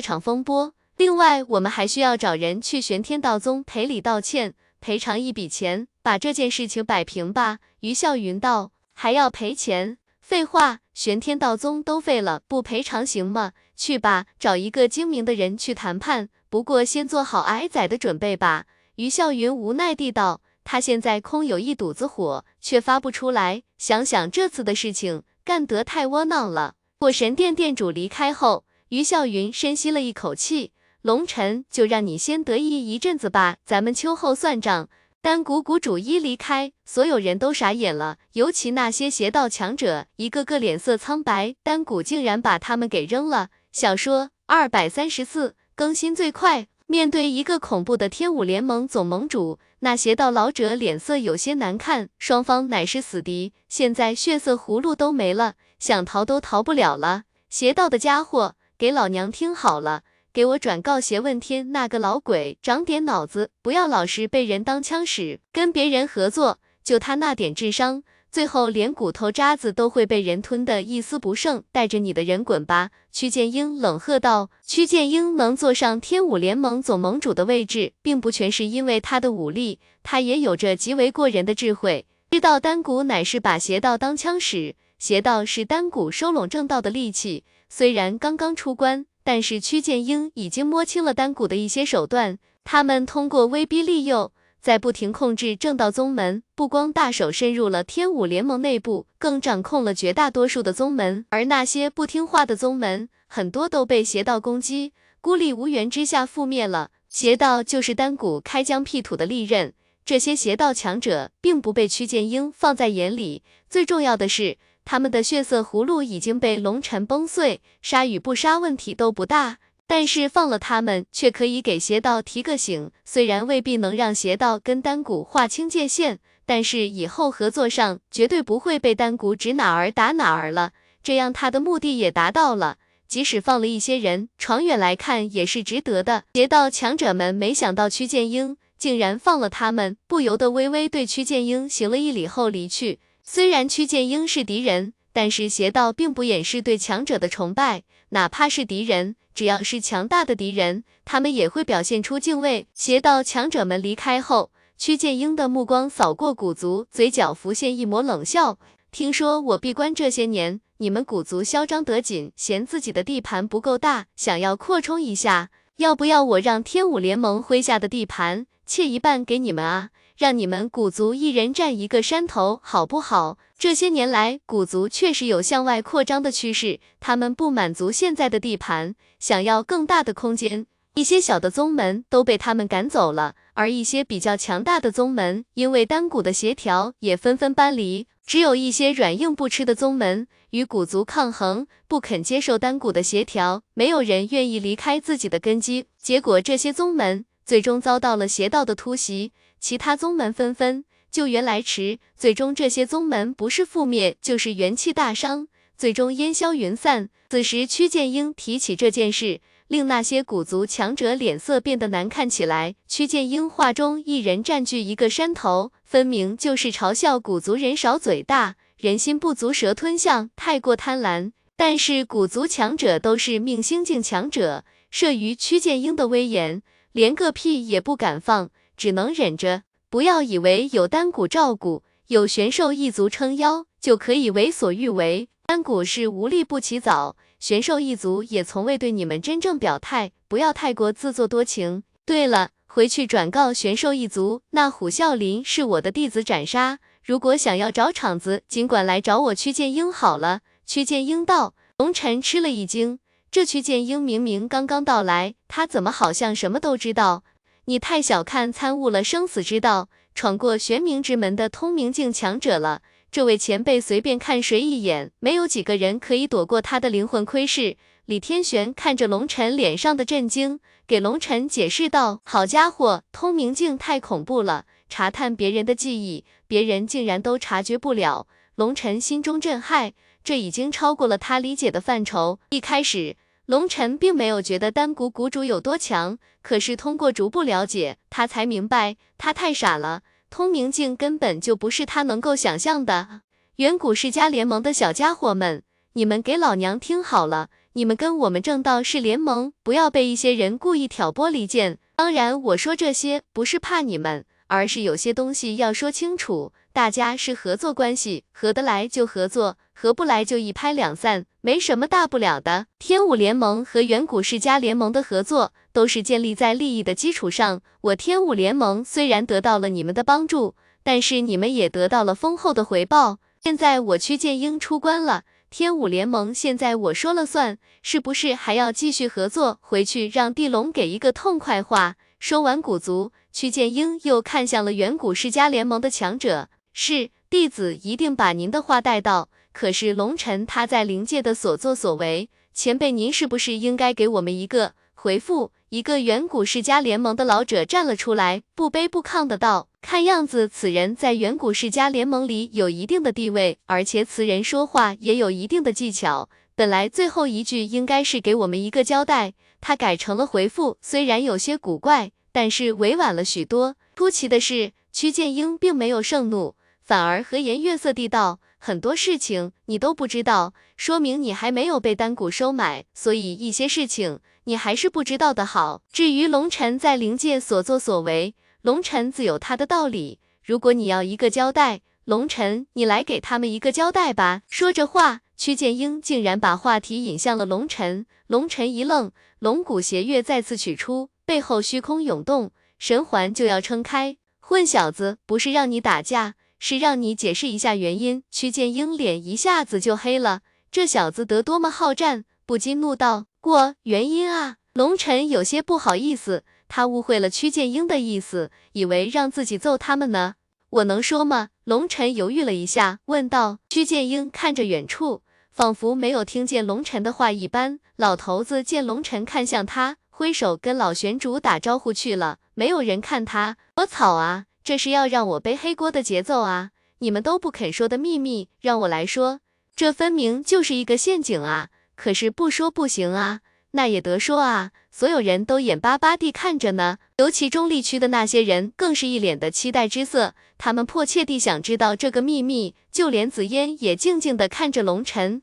场风波。另外，我们还需要找人去玄天道宗赔礼道歉，赔偿一笔钱，把这件事情摆平吧。于笑云道，还要赔钱？废话，玄天道宗都废了，不赔偿行吗？去吧，找一个精明的人去谈判。不过先做好挨宰的准备吧。于笑云无奈地道，他现在空有一肚子火，却发不出来。想想这次的事情，干得太窝囊了。火神殿殿主离开后，于笑云深吸了一口气。龙尘，就让你先得意一阵子吧，咱们秋后算账。丹谷谷主一离开，所有人都傻眼了，尤其那些邪道强者，一个个脸色苍白。丹谷竟然把他们给扔了。小说二百三十四。更新最快。面对一个恐怖的天武联盟总盟主，那邪道老者脸色有些难看。双方乃是死敌，现在血色葫芦都没了，想逃都逃不了了。邪道的家伙，给老娘听好了，给我转告邪问天那个老鬼，长点脑子，不要老是被人当枪使，跟别人合作，就他那点智商。最后连骨头渣子都会被人吞的一丝不剩，带着你的人滚吧！屈剑英冷喝道。屈剑英能坐上天武联盟总盟主的位置，并不全是因为他的武力，他也有着极为过人的智慧，知道丹谷乃是把邪道当枪使，邪道是丹谷收拢正道的利器。虽然刚刚出关，但是屈剑英已经摸清了丹谷的一些手段，他们通过威逼利诱。在不停控制正道宗门，不光大手深入了天武联盟内部，更掌控了绝大多数的宗门。而那些不听话的宗门，很多都被邪道攻击，孤立无援之下覆灭了。邪道就是丹谷开疆辟土的利刃，这些邪道强者并不被屈剑英放在眼里。最重要的是，他们的血色葫芦已经被龙尘崩碎，杀与不杀问题都不大。但是放了他们，却可以给邪道提个醒。虽然未必能让邪道跟丹谷划清界限，但是以后合作上绝对不会被丹谷指哪儿打哪儿了。这样他的目的也达到了。即使放了一些人，长远来看也是值得的。邪道强者们没想到屈剑英竟然放了他们，不由得微微对屈剑英行了一礼后离去。虽然屈剑英是敌人，但是邪道并不掩饰对强者的崇拜，哪怕是敌人。只要是强大的敌人，他们也会表现出敬畏。邪道强者们离开后，曲剑英的目光扫过古族，嘴角浮现一抹冷笑。听说我闭关这些年，你们古族嚣张得紧，嫌自己的地盘不够大，想要扩充一下，要不要我让天武联盟麾下的地盘切一半给你们啊？让你们古族一人占一个山头，好不好？这些年来，古族确实有向外扩张的趋势，他们不满足现在的地盘，想要更大的空间。一些小的宗门都被他们赶走了，而一些比较强大的宗门，因为丹谷的协调，也纷纷搬离。只有一些软硬不吃的宗门与古族抗衡，不肯接受丹谷的协调，没有人愿意离开自己的根基。结果，这些宗门最终遭到了邪道的突袭。其他宗门纷纷救援来迟，最终这些宗门不是覆灭，就是元气大伤，最终烟消云散。此时，屈剑英提起这件事，令那些古族强者脸色变得难看起来。屈剑英话中一人占据一个山头，分明就是嘲笑古族人少嘴大，人心不足蛇吞象，太过贪婪。但是古族强者都是命星境强者，慑于屈剑英的威严，连个屁也不敢放。只能忍着，不要以为有丹谷照顾，有玄兽一族撑腰，就可以为所欲为。山谷是无利不起早，玄兽一族也从未对你们真正表态，不要太过自作多情。对了，回去转告玄兽一族，那虎啸林是我的弟子斩杀，如果想要找场子，尽管来找我屈剑英好了。屈剑英道。龙尘吃了一惊，这屈剑英明明刚刚到来，他怎么好像什么都知道？你太小看参悟了生死之道，闯过玄冥之门的通明境强者了。这位前辈随便看谁一眼，没有几个人可以躲过他的灵魂窥视。李天玄看着龙尘脸上的震惊，给龙尘解释道：“好家伙，通明镜太恐怖了，查探别人的记忆，别人竟然都察觉不了。”龙尘心中震撼，这已经超过了他理解的范畴。一开始。龙尘并没有觉得丹谷谷主有多强，可是通过逐步了解，他才明白他太傻了。通明镜根本就不是他能够想象的。远古世家联盟的小家伙们，你们给老娘听好了，你们跟我们正道是联盟，不要被一些人故意挑拨离间。当然，我说这些不是怕你们，而是有些东西要说清楚。大家是合作关系，合得来就合作，合不来就一拍两散，没什么大不了的。天武联盟和远古世家联盟的合作都是建立在利益的基础上。我天武联盟虽然得到了你们的帮助，但是你们也得到了丰厚的回报。现在我屈剑英出关了，天武联盟现在我说了算，是不是还要继续合作？回去让地龙给一个痛快话。说完古族，屈剑英又看向了远古世家联盟的强者。是弟子一定把您的话带到。可是龙尘他在灵界的所作所为，前辈您是不是应该给我们一个回复？一个远古世家联盟的老者站了出来，不卑不亢的道：“看样子此人在远古世家联盟里有一定的地位，而且此人说话也有一定的技巧。本来最后一句应该是给我们一个交代，他改成了回复，虽然有些古怪，但是委婉了许多。出奇的是，屈剑英并没有盛怒。”反而和颜悦色地道：“很多事情你都不知道，说明你还没有被丹谷收买，所以一些事情你还是不知道的好。至于龙尘在灵界所作所为，龙尘自有他的道理。如果你要一个交代，龙尘，你来给他们一个交代吧。”说着话，屈剑英竟然把话题引向了龙尘。龙尘一愣，龙骨邪月再次取出，背后虚空涌动，神环就要撑开。混小子，不是让你打架，是让你解释一下原因。屈剑英脸一下子就黑了，这小子得多么好战，不禁怒道：“过原因啊！”龙晨有些不好意思，他误会了屈剑英的意思，以为让自己揍他们呢。我能说吗？龙晨犹豫了一下，问道。屈剑英看着远处，仿佛没有听见龙晨的话一般。老头子见龙晨看向他，挥手跟老玄主打招呼去了。没有人看他，我草啊！这是要让我背黑锅的节奏啊！你们都不肯说的秘密，让我来说，这分明就是一个陷阱啊！可是不说不行啊。那也得说啊，所有人都眼巴巴地看着呢，尤其中立区的那些人更是一脸的期待之色，他们迫切地想知道这个秘密，就连紫嫣也静静地看着龙尘。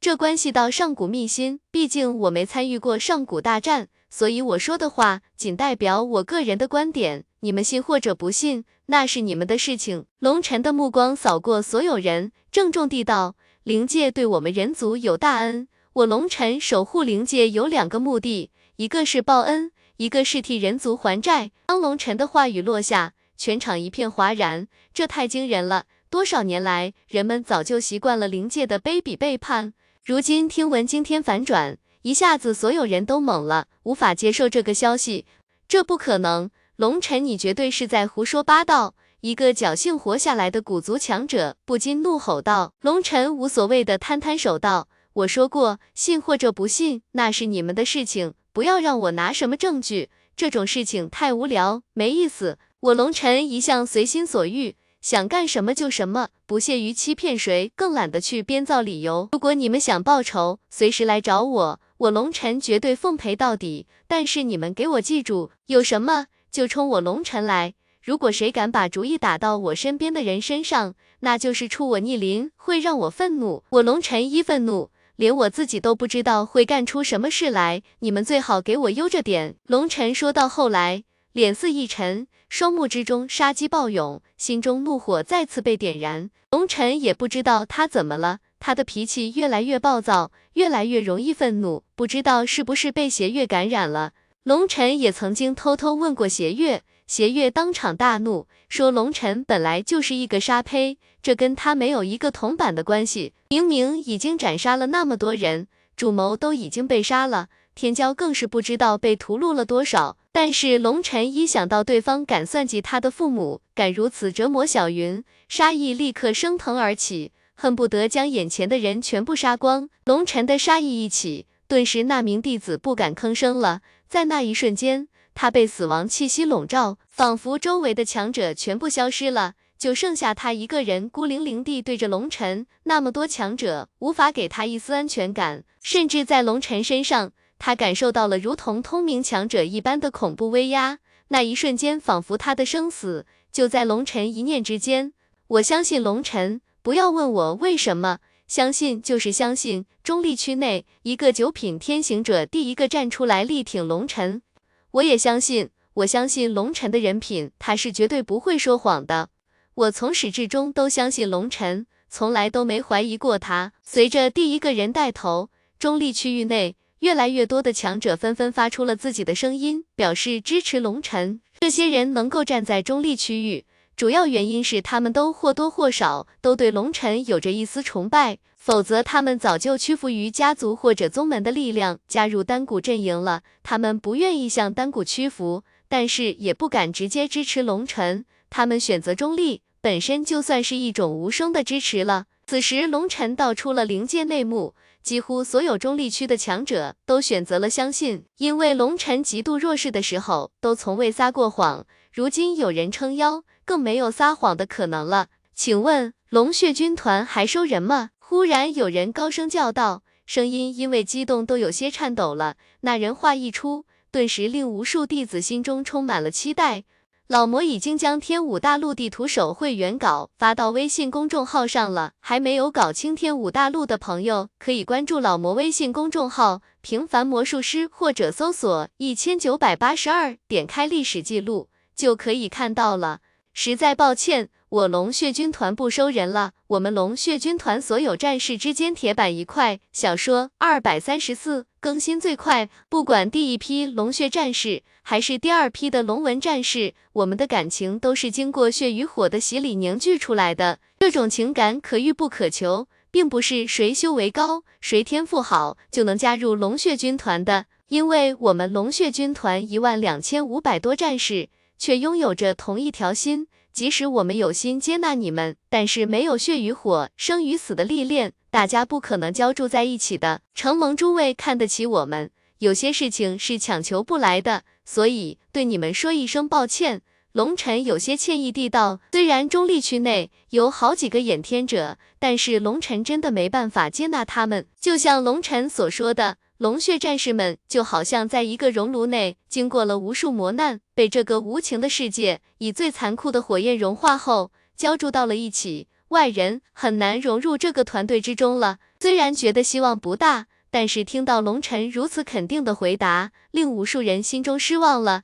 这关系到上古秘辛，毕竟我没参与过上古大战，所以我说的话仅代表我个人的观点，你们信或者不信，那是你们的事情。龙尘的目光扫过所有人，郑重地道：灵界对我们人族有大恩。我龙尘守护灵界有两个目的，一个是报恩，一个是替人族还债。当龙尘的话语落下，全场一片哗然，这太惊人了！多少年来，人们早就习惯了灵界的卑鄙背叛，如今听闻惊天反转，一下子所有人都懵了，无法接受这个消息。这不可能，龙尘，你绝对是在胡说八道！一个侥幸活下来的古族强者不禁怒吼道。龙尘无所谓的摊摊手道。我说过，信或者不信，那是你们的事情，不要让我拿什么证据，这种事情太无聊，没意思。我龙尘一向随心所欲，想干什么就什么，不屑于欺骗谁，更懒得去编造理由。如果你们想报仇，随时来找我，我龙尘绝对奉陪到底。但是你们给我记住，有什么就冲我龙尘来。如果谁敢把主意打到我身边的人身上，那就是触我逆鳞，会让我愤怒。我龙尘一愤怒。连我自己都不知道会干出什么事来，你们最好给我悠着点。龙尘说到后来，脸色一沉，双目之中杀机暴涌，心中怒火再次被点燃。龙尘也不知道他怎么了，他的脾气越来越暴躁，越来越容易愤怒，不知道是不是被邪月感染了。龙尘也曾经偷偷问过邪月。邪月当场大怒，说龙尘本来就是一个沙胚，这跟他没有一个铜板的关系。明明已经斩杀了那么多人，主谋都已经被杀了，天骄更是不知道被屠戮了多少。但是龙尘一想到对方敢算计他的父母，敢如此折磨小云，杀意立刻升腾而起，恨不得将眼前的人全部杀光。龙尘的杀意一起，顿时那名弟子不敢吭声了。在那一瞬间。他被死亡气息笼罩，仿佛周围的强者全部消失了，就剩下他一个人孤零零地对着龙尘。那么多强者无法给他一丝安全感，甚至在龙尘身上，他感受到了如同通明强者一般的恐怖威压。那一瞬间，仿佛他的生死就在龙尘一念之间。我相信龙尘，不要问我为什么，相信就是相信。中立区内，一个九品天行者第一个站出来力挺龙尘。我也相信，我相信龙尘的人品，他是绝对不会说谎的。我从始至终都相信龙尘，从来都没怀疑过他。随着第一个人带头，中立区域内越来越多的强者纷纷发出了自己的声音，表示支持龙尘。这些人能够站在中立区域，主要原因是他们都或多或少都对龙尘有着一丝崇拜。否则，他们早就屈服于家族或者宗门的力量，加入丹谷阵营了。他们不愿意向丹谷屈服，但是也不敢直接支持龙尘。他们选择中立，本身就算是一种无声的支持了。此时，龙尘道出了灵界内幕，几乎所有中立区的强者都选择了相信，因为龙尘极度弱势的时候都从未撒过谎，如今有人撑腰，更没有撒谎的可能了。请问，龙血军团还收人吗？忽然有人高声叫道，声音因为激动都有些颤抖了。那人话一出，顿时令无数弟子心中充满了期待。老魔已经将天武大陆地图手绘原稿发到微信公众号上了，还没有搞清天武大陆的朋友，可以关注老魔微信公众号“平凡魔术师”或者搜索一千九百八十二，点开历史记录就可以看到了。实在抱歉。我龙血军团不收人了，我们龙血军团所有战士之间铁板一块。小说二百三十四，更新最快。不管第一批龙血战士，还是第二批的龙纹战士，我们的感情都是经过血与火的洗礼凝聚出来的。这种情感可遇不可求，并不是谁修为高，谁天赋好就能加入龙血军团的。因为我们龙血军团一万两千五百多战士，却拥有着同一条心。即使我们有心接纳你们，但是没有血与火、生与死的历练。大家不可能交住在一起的。承蒙诸位看得起我们，有些事情是强求不来的，所以对你们说一声抱歉。龙尘有些歉意地道：“虽然中立区内有好几个掩天者，但是龙尘真的没办法接纳他们。就像龙尘所说的，龙血战士们就好像在一个熔炉内，经过了无数磨难，被这个无情的世界以最残酷的火焰融化后，浇筑到了一起。”外人很难融入这个团队之中了。虽然觉得希望不大，但是听到龙尘如此肯定的回答，令无数人心中失望了。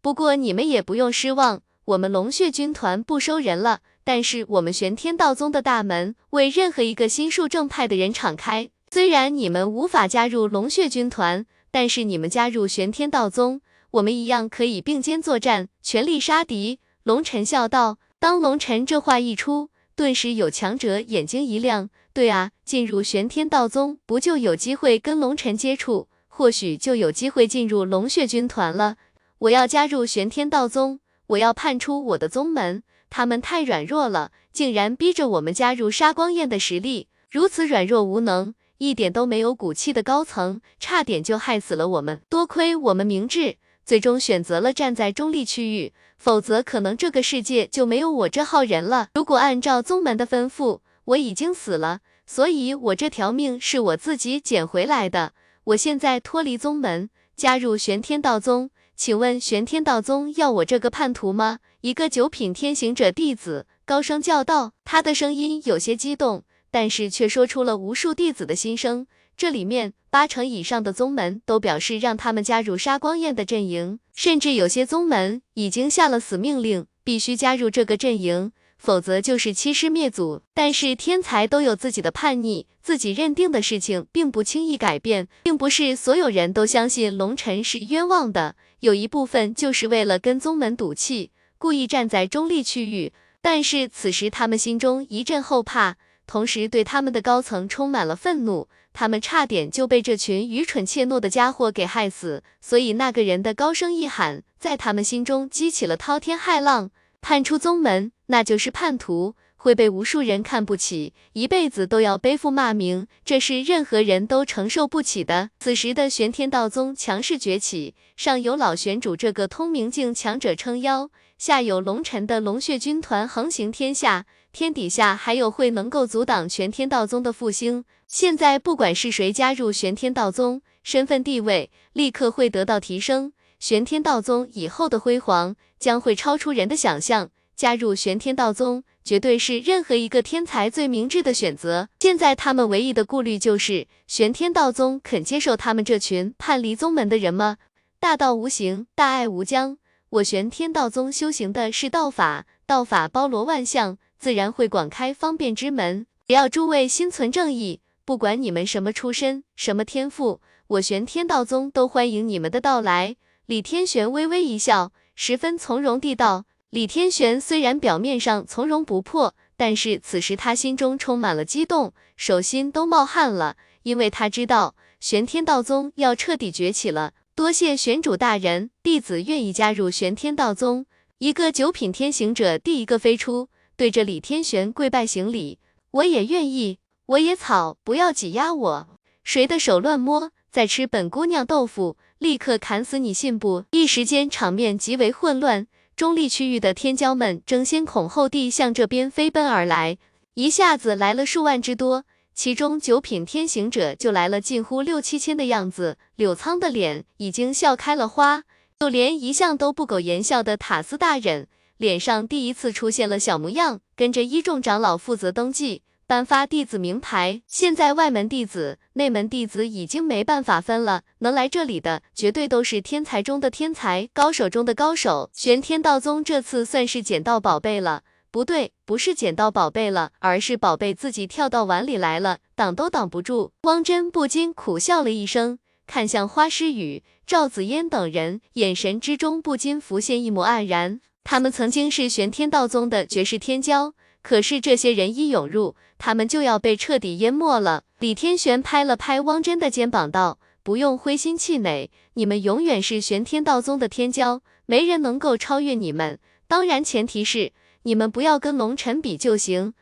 不过你们也不用失望，我们龙血军团不收人了。但是我们玄天道宗的大门为任何一个心术正派的人敞开。虽然你们无法加入龙血军团，但是你们加入玄天道宗，我们一样可以并肩作战，全力杀敌。龙尘笑道。当龙尘这话一出。顿时有强者眼睛一亮，对啊，进入玄天道宗不就有机会跟龙尘接触，或许就有机会进入龙血军团了。我要加入玄天道宗，我要叛出我的宗门。他们太软弱了，竟然逼着我们加入杀光焰的实力，如此软弱无能，一点都没有骨气的高层，差点就害死了我们。多亏我们明智，最终选择了站在中立区域。否则，可能这个世界就没有我这号人了。如果按照宗门的吩咐，我已经死了，所以我这条命是我自己捡回来的。我现在脱离宗门，加入玄天道宗，请问玄天道宗要我这个叛徒吗？一个九品天行者弟子高声叫道，他的声音有些激动，但是却说出了无数弟子的心声。这里面八成以上的宗门都表示让他们加入杀光焰的阵营，甚至有些宗门已经下了死命令，必须加入这个阵营，否则就是欺师灭祖。但是天才都有自己的叛逆，自己认定的事情并不轻易改变，并不是所有人都相信龙尘是冤枉的，有一部分就是为了跟宗门赌气，故意站在中立区域。但是此时他们心中一阵后怕，同时对他们的高层充满了愤怒。他们差点就被这群愚蠢怯懦的家伙给害死，所以那个人的高声一喊，在他们心中激起了滔天骇浪。叛出宗门，那就是叛徒，会被无数人看不起，一辈子都要背负骂名，这是任何人都承受不起的。此时的玄天道宗强势崛起，上有老玄主这个通明境强者撑腰，下有龙尘的龙血军团横行天下。天底下还有会能够阻挡玄天道宗的复兴？现在不管是谁加入玄天道宗，身份地位立刻会得到提升。玄天道宗以后的辉煌将会超出人的想象。加入玄天道宗绝对是任何一个天才最明智的选择。现在他们唯一的顾虑就是玄天道宗肯接受他们这群叛离宗门的人吗？大道无形，大爱无疆。我玄天道宗修行的是道法，道法包罗万象。自然会广开方便之门。只要诸位心存正义，不管你们什么出身、什么天赋，我玄天道宗都欢迎你们的到来。李天玄微微一笑，十分从容地道。李天玄虽然表面上从容不迫，但是此时他心中充满了激动，手心都冒汗了，因为他知道玄天道宗要彻底崛起了。多谢玄主大人，弟子愿意加入玄天道宗。一个九品天行者第一个飞出。对着李天玄跪拜行礼，我也愿意，我也草，不要挤压我。谁的手乱摸，再吃本姑娘豆腐，立刻砍死你，信不？一时间场面极为混乱，中立区域的天骄们争先恐后地向这边飞奔而来，一下子来了数万之多，其中九品天行者就来了近乎六七千的样子。柳苍的脸已经笑开了花，就连一向都不苟言笑的塔斯大人。脸上第一次出现了小模样，跟着一众长老负责登记，颁发弟子名牌。现在外门弟子、内门弟子已经没办法分了，能来这里的绝对都是天才中的天才，高手中的高手。玄天道宗这次算是捡到宝贝了，不对，不是捡到宝贝了，而是宝贝自己跳到碗里来了，挡都挡不住。汪真不禁苦笑了一声。看向花诗雨、赵子嫣等人，眼神之中不禁浮现一抹黯然。他们曾经是玄天道宗的绝世天骄，可是这些人一涌入，他们就要被彻底淹没了。李天玄拍了拍汪真的肩膀，道：“不用灰心气馁，你们永远是玄天道宗的天骄，没人能够超越你们。当然，前提是你们不要跟龙尘比就行。”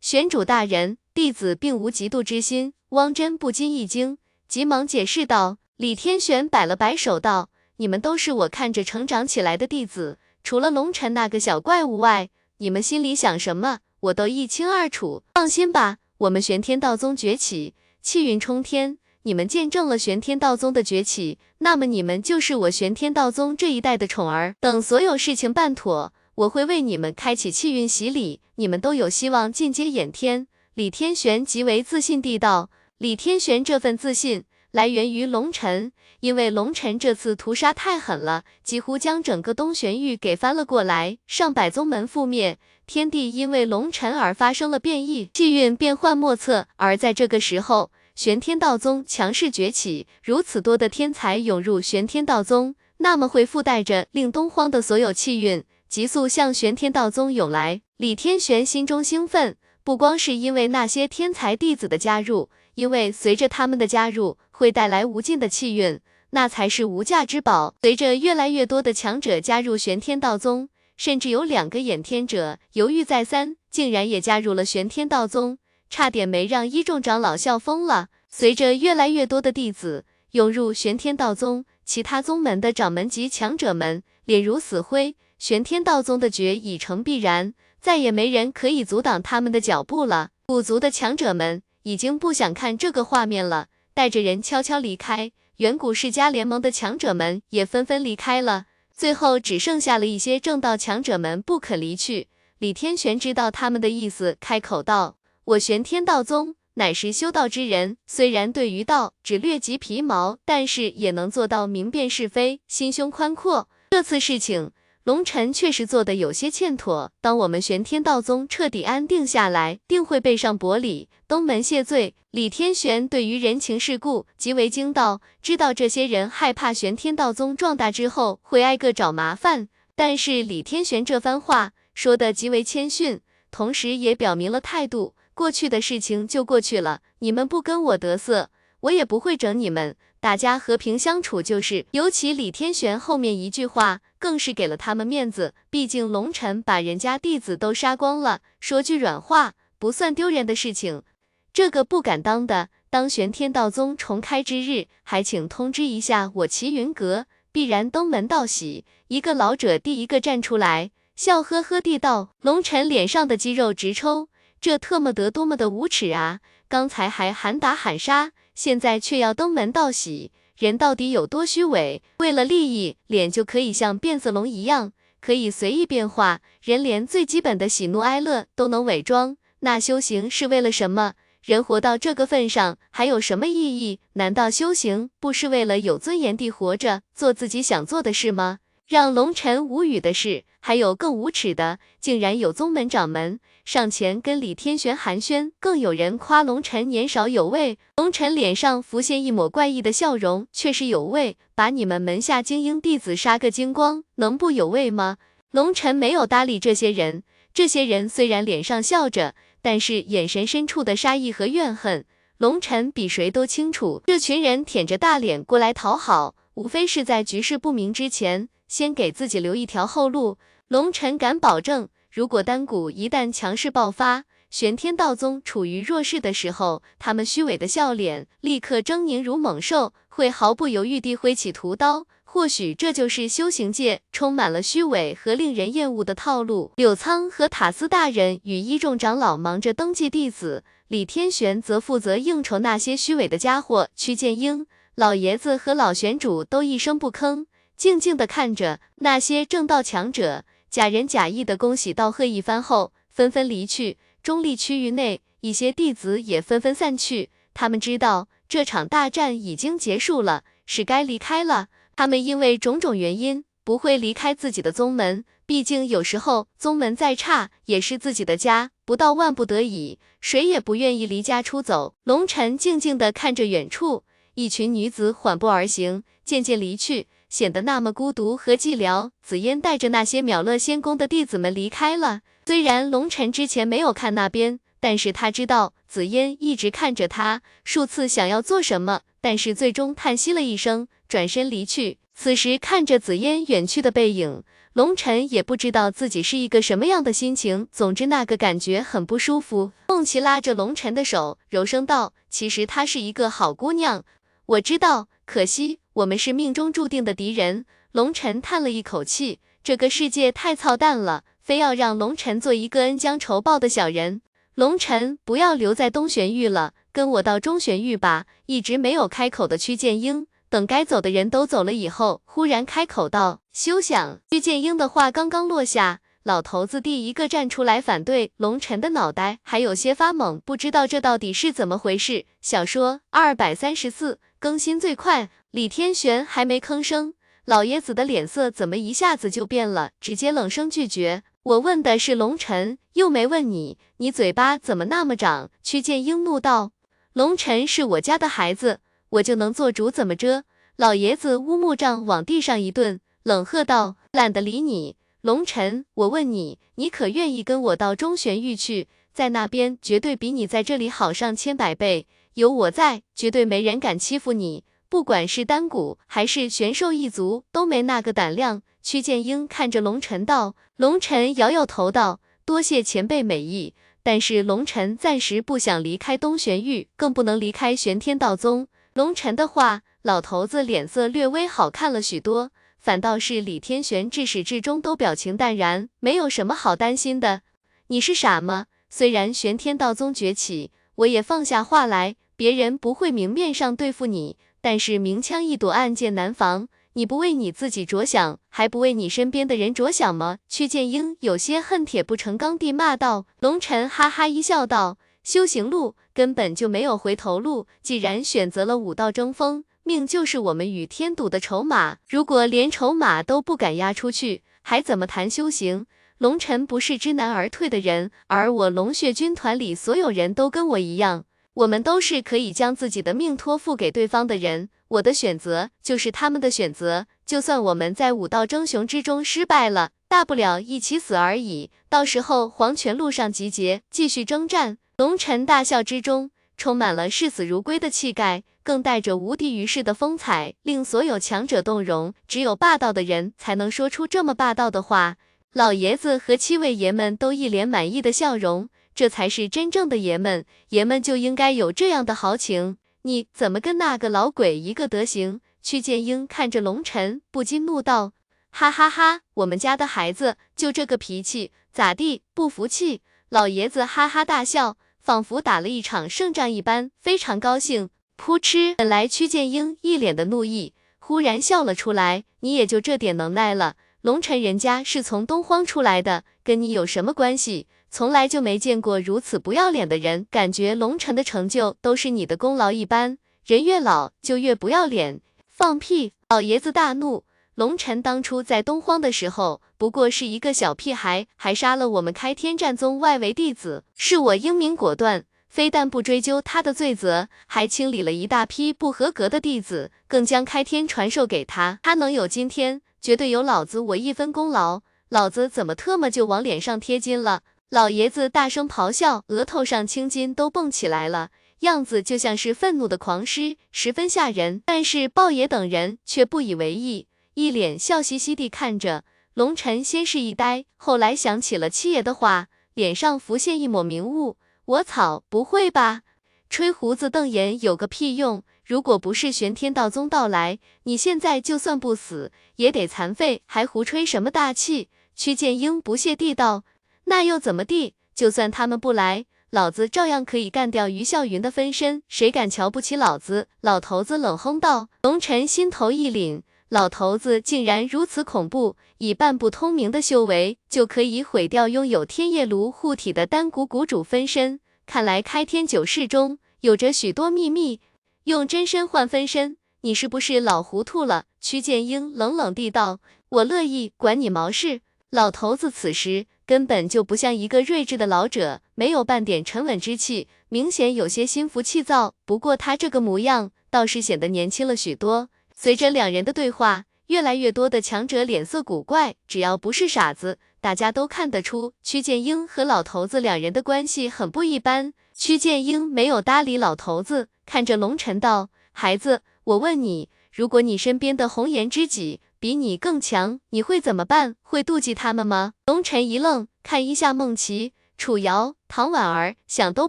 玄主大人，弟子并无嫉妒之心。汪真不禁一惊。急忙解释道：“李天玄摆了摆手道，你们都是我看着成长起来的弟子，除了龙尘那个小怪物外，你们心里想什么，我都一清二楚。放心吧，我们玄天道宗崛起，气运冲天，你们见证了玄天道宗的崛起，那么你们就是我玄天道宗这一代的宠儿。等所有事情办妥，我会为你们开启气运洗礼，你们都有希望进阶衍天。”李天玄极为自信地道。李天玄这份自信来源于龙尘，因为龙尘这次屠杀太狠了，几乎将整个东玄域给翻了过来，上百宗门覆灭，天地因为龙尘而发生了变异，气运变幻莫测。而在这个时候，玄天道宗强势崛起，如此多的天才涌入玄天道宗，那么会附带着令东荒的所有气运急速向玄天道宗涌来。李天玄心中兴奋，不光是因为那些天才弟子的加入。因为随着他们的加入，会带来无尽的气运，那才是无价之宝。随着越来越多的强者加入玄天道宗，甚至有两个掩天者犹豫再三，竟然也加入了玄天道宗，差点没让一众长老笑疯了。随着越来越多的弟子涌入玄天道宗，其他宗门的掌门级强者们脸如死灰，玄天道宗的绝已成必然，再也没人可以阻挡他们的脚步了。古族的强者们。已经不想看这个画面了，带着人悄悄离开。远古世家联盟的强者们也纷纷离开了，最后只剩下了一些正道强者们不肯离去。李天玄知道他们的意思，开口道：“我玄天道宗乃是修道之人，虽然对于道只略及皮毛，但是也能做到明辨是非，心胸宽阔。这次事情。”龙尘确实做的有些欠妥。当我们玄天道宗彻底安定下来，定会背上薄礼，登门谢罪。李天玄对于人情世故极为精道，知道这些人害怕玄天道宗壮大之后会挨个找麻烦。但是李天玄这番话说的极为谦逊，同时也表明了态度。过去的事情就过去了，你们不跟我得瑟，我也不会整你们。大家和平相处就是。尤其李天玄后面一句话。更是给了他们面子，毕竟龙尘把人家弟子都杀光了，说句软话，不算丢人的事情。这个不敢当的，当玄天道宗重开之日，还请通知一下我齐云阁，必然登门道喜。一个老者第一个站出来，笑呵呵地道。龙尘脸上的肌肉直抽，这特么得多么的无耻啊！刚才还喊打喊杀，现在却要登门道喜。人到底有多虚伪？为了利益，脸就可以像变色龙一样，可以随意变化。人连最基本的喜怒哀乐都能伪装，那修行是为了什么？人活到这个份上，还有什么意义？难道修行不是为了有尊严地活着，做自己想做的事吗？让龙尘无语的是，还有更无耻的，竟然有宗门掌门上前跟李天玄寒暄，更有人夸龙尘年少有为。龙尘脸上浮现一抹怪异的笑容，确实有为，把你们门下精英弟子杀个精光，能不有为吗？龙尘没有搭理这些人，这些人虽然脸上笑着，但是眼神深处的杀意和怨恨，龙尘比谁都清楚。这群人舔着大脸过来讨好，无非是在局势不明之前。先给自己留一条后路。龙尘敢保证，如果丹谷一旦强势爆发，玄天道宗处于弱势的时候，他们虚伪的笑脸立刻狰狞如猛兽，会毫不犹豫地挥起屠刀。或许这就是修行界充满了虚伪和令人厌恶的套路。柳苍和塔斯大人与一众长老忙着登记弟子，李天玄则负责应酬那些虚伪的家伙。屈剑英老爷子和老玄主都一声不吭。静静地看着那些正道强者假仁假义的恭喜道贺一番后，纷纷离去。中立区域内，一些弟子也纷纷散去。他们知道这场大战已经结束了，是该离开了。他们因为种种原因不会离开自己的宗门，毕竟有时候宗门再差也是自己的家。不到万不得已，谁也不愿意离家出走。龙尘静静地看着远处。一群女子缓步而行，渐渐离去，显得那么孤独和寂寥。紫嫣带着那些秒乐仙宫的弟子们离开了。虽然龙晨之前没有看那边，但是他知道紫嫣一直看着他，数次想要做什么，但是最终叹息了一声，转身离去。此时看着紫嫣远去的背影，龙晨也不知道自己是一个什么样的心情。总之那个感觉很不舒服。梦琪拉着龙晨的手，柔声道：“其实她是一个好姑娘，我知道，可惜我们是命中注定的敌人。”龙晨叹了一口气，这个世界太操蛋了。非要让龙晨做一个恩将仇报的小人，龙晨不要留在东玄域了，跟我到中玄域吧。一直没有开口的屈剑英，等该走的人都走了以后，忽然开口道：“休想！”屈剑英的话刚刚落下，老头子第一个站出来反对，龙晨的脑袋还有些发懵，不知道这到底是怎么回事。小说二百三十四更新最快，李天玄还没吭声，老爷子的脸色怎么一下子就变了，直接冷声拒绝。我问的是龙尘，又没问你，你嘴巴怎么那么长？屈剑英怒道：“龙尘是我家的孩子，我就能做主，怎么着？”老爷子乌木杖往地上一顿，冷喝道：“懒得理你，龙尘，我问你，你可愿意跟我到中玄域去？在那边绝对比你在这里好上千百倍，有我在，绝对没人敢欺负你，不管是丹谷还是玄兽一族，都没那个胆量。”曲剑英看着龙尘道，龙尘摇摇头道：“多谢前辈美意，但是龙尘暂时不想离开东玄域，更不能离开玄天道宗。”龙尘的话，老头子脸色略微好看了许多，反倒是李天玄至始至终都表情淡然，没有什么好担心的。你是傻吗？虽然玄天道宗崛起，我也放下话来，别人不会明面上对付你，但是明枪易躲，暗箭难防。你不为你自己着想，还不为你身边的人着想吗？屈剑英有些恨铁不成钢地骂道。龙尘哈哈一笑道：“修行路根本就没有回头路，既然选择了武道争锋，命就是我们与天赌的筹码。如果连筹码都不敢押出去，还怎么谈修行？龙尘不是知难而退的人，而我龙血军团里所有人都跟我一样，我们都是可以将自己的命托付给对方的人。”我的选择就是他们的选择，就算我们在武道争雄之中失败了，大不了一起死而已。到时候黄泉路上集结，继续征战。龙尘大笑之中，充满了视死如归的气概，更带着无敌于世的风采，令所有强者动容。只有霸道的人才能说出这么霸道的话。老爷子和七位爷们都一脸满意的笑容，这才是真正的爷们，爷们就应该有这样的豪情。你怎么跟那个老鬼一个德行？屈剑英看着龙尘，不禁怒道：“哈哈哈，我们家的孩子就这个脾气，咋地？不服气？”老爷子哈哈大笑，仿佛打了一场胜仗一般，非常高兴。噗嗤，本来屈剑英一脸的怒意，忽然笑了出来：“你也就这点能耐了？龙尘人家是从东荒出来的，跟你有什么关系？”从来就没见过如此不要脸的人，感觉龙尘的成就都是你的功劳一般。人越老就越不要脸，放屁！老爷子大怒。龙尘当初在东荒的时候，不过是一个小屁孩，还杀了我们开天战宗外围弟子，是我英明果断，非但不追究他的罪责，还清理了一大批不合格的弟子，更将开天传授给他。他能有今天，绝对有老子我一分功劳。老子怎么特么就往脸上贴金了？老爷子大声咆哮，额头上青筋都蹦起来了，样子就像是愤怒的狂狮，十分吓人。但是豹爷等人却不以为意，一脸笑嘻嘻地看着龙尘。先是一呆，后来想起了七爷的话，脸上浮现一抹明雾。我操，不会吧？吹胡子瞪眼有个屁用！如果不是玄天道宗到来，你现在就算不死，也得残废，还胡吹什么大气？屈剑英不屑地道。那又怎么地？就算他们不来，老子照样可以干掉于笑云的分身。谁敢瞧不起老子？老头子冷哼道。龙尘心头一凛，老头子竟然如此恐怖，以半不通明的修为就可以毁掉拥有天夜炉护体的丹谷谷主分身。看来开天九世中有着许多秘密。用真身换分身，你是不是老糊涂了？曲剑英冷冷地道。我乐意，管你毛事。老头子此时。根本就不像一个睿智的老者，没有半点沉稳之气，明显有些心浮气躁。不过他这个模样，倒是显得年轻了许多。随着两人的对话，越来越多的强者脸色古怪，只要不是傻子，大家都看得出屈剑英和老头子两人的关系很不一般。屈剑英没有搭理老头子，看着龙晨道：“孩子，我问你，如果你身边的红颜知己比你更强，你会怎么办？会妒忌他们吗？”龙晨一愣，看一下孟琪、楚瑶、唐婉儿，想都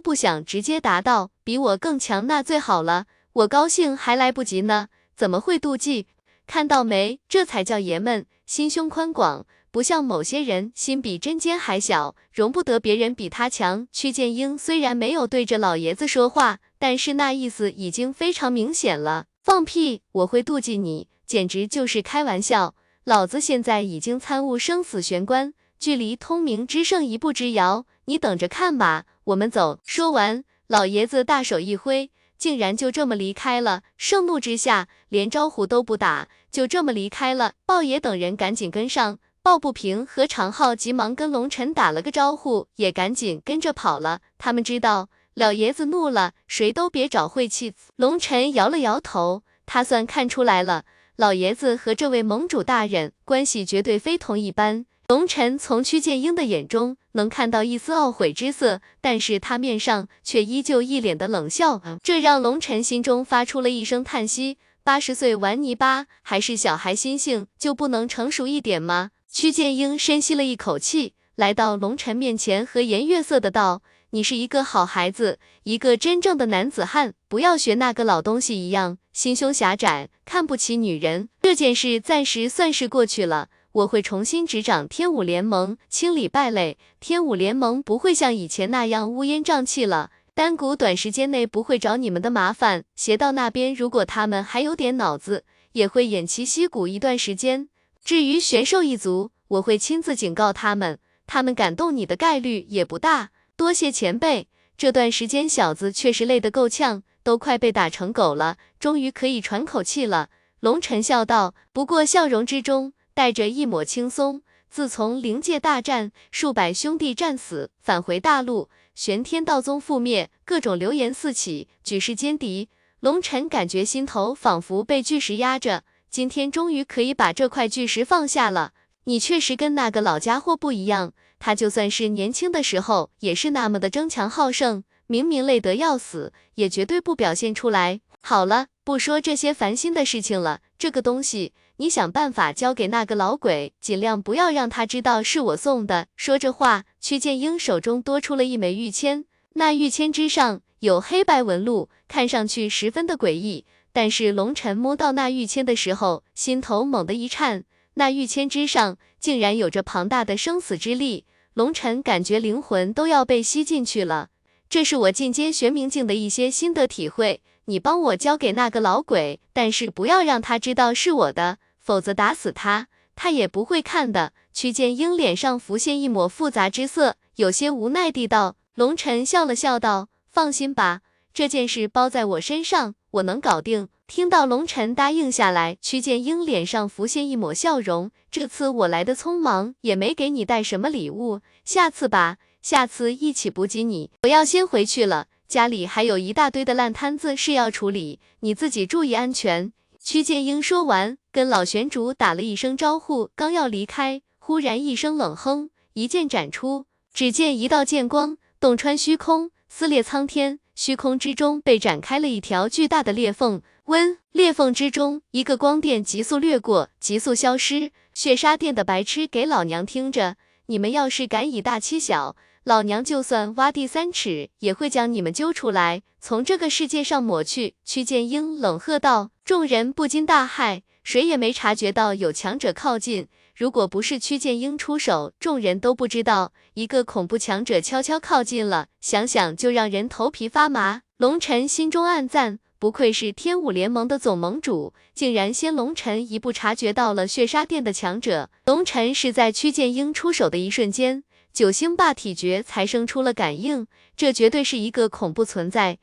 不想，直接答道：“比我更强，那最好了，我高兴还来不及呢，怎么会妒忌？”看到没？这才叫爷们，心胸宽广，不像某些人心比针尖还小，容不得别人比他强。曲剑英虽然没有对着老爷子说话，但是那意思已经非常明显了。放屁！我会妒忌你？简直就是开玩笑！老子现在已经参悟生死玄关，距离通明之圣一步之遥，你等着看吧。我们走。说完，老爷子大手一挥。竟然就这么离开了，盛怒之下连招呼都不打，就这么离开了。豹爷等人赶紧跟上，抱不平和常浩急忙跟龙晨打了个招呼，也赶紧跟着跑了。他们知道老爷子怒了，谁都别找晦气。龙晨摇了摇头，他算看出来了，老爷子和这位盟主大人关系绝对非同一般。龙晨从屈剑英的眼中能看到一丝懊悔之色，但是他面上却依旧一脸的冷笑，这让龙晨心中发出了一声叹息。八十岁玩泥巴，还是小孩心性，就不能成熟一点吗？屈剑英深吸了一口气，来到龙晨面前，和颜悦色的道：“你是一个好孩子，一个真正的男子汉，不要学那个老东西一样，心胸狭窄，看不起女人。这件事暂时算是过去了。”我会重新执掌天武联盟，清理败类。天武联盟不会像以前那样乌烟瘴气了。丹谷短时间内不会找你们的麻烦。邪道那边如果他们还有点脑子，也会偃旗息鼓一段时间。至于玄兽一族，我会亲自警告他们，他们敢动你的概率也不大。多谢前辈，这段时间小子确实累得够呛，都快被打成狗了，终于可以喘口气了。龙尘笑道，不过笑容之中。带着一抹轻松。自从灵界大战，数百兄弟战死，返回大陆，玄天道宗覆灭，各种流言四起，举世歼敌。龙尘感觉心头仿佛被巨石压着，今天终于可以把这块巨石放下了。你确实跟那个老家伙不一样，他就算是年轻的时候，也是那么的争强好胜，明明累得要死，也绝对不表现出来。好了，不说这些烦心的事情了，这个东西。你想办法交给那个老鬼，尽量不要让他知道是我送的。说着话，屈剑英手中多出了一枚玉签，那玉签之上有黑白纹路，看上去十分的诡异。但是龙尘摸到那玉签的时候，心头猛地一颤，那玉签之上竟然有着庞大的生死之力，龙尘感觉灵魂都要被吸进去了。这是我进阶玄冥境的一些心得体会，你帮我交给那个老鬼，但是不要让他知道是我的。否则打死他，他也不会看的。曲剑英脸上浮现一抹复杂之色，有些无奈地道。龙尘笑了笑道：“放心吧，这件事包在我身上，我能搞定。”听到龙尘答应下来，屈剑英脸上浮现一抹笑容。这次我来的匆忙，也没给你带什么礼物，下次吧，下次一起补给你。我要先回去了，家里还有一大堆的烂摊子事要处理，你自己注意安全。屈剑英说完，跟老玄主打了一声招呼，刚要离开，忽然一声冷哼，一剑斩出。只见一道剑光洞穿虚空，撕裂苍天，虚空之中被展开了一条巨大的裂缝。温，裂缝之中，一个光电急速掠过，急速消失。血杀殿的白痴，给老娘听着！你们要是敢以大欺小！老娘就算挖地三尺，也会将你们揪出来，从这个世界上抹去。屈剑英冷喝道，众人不禁大骇，谁也没察觉到有强者靠近。如果不是屈剑英出手，众人都不知道一个恐怖强者悄悄靠近了。想想就让人头皮发麻。龙尘心中暗赞，不愧是天武联盟的总盟主，竟然先龙尘一步察觉到了血杀殿的强者。龙尘是在屈剑英出手的一瞬间。九星霸体诀才生出了感应，这绝对是一个恐怖存在。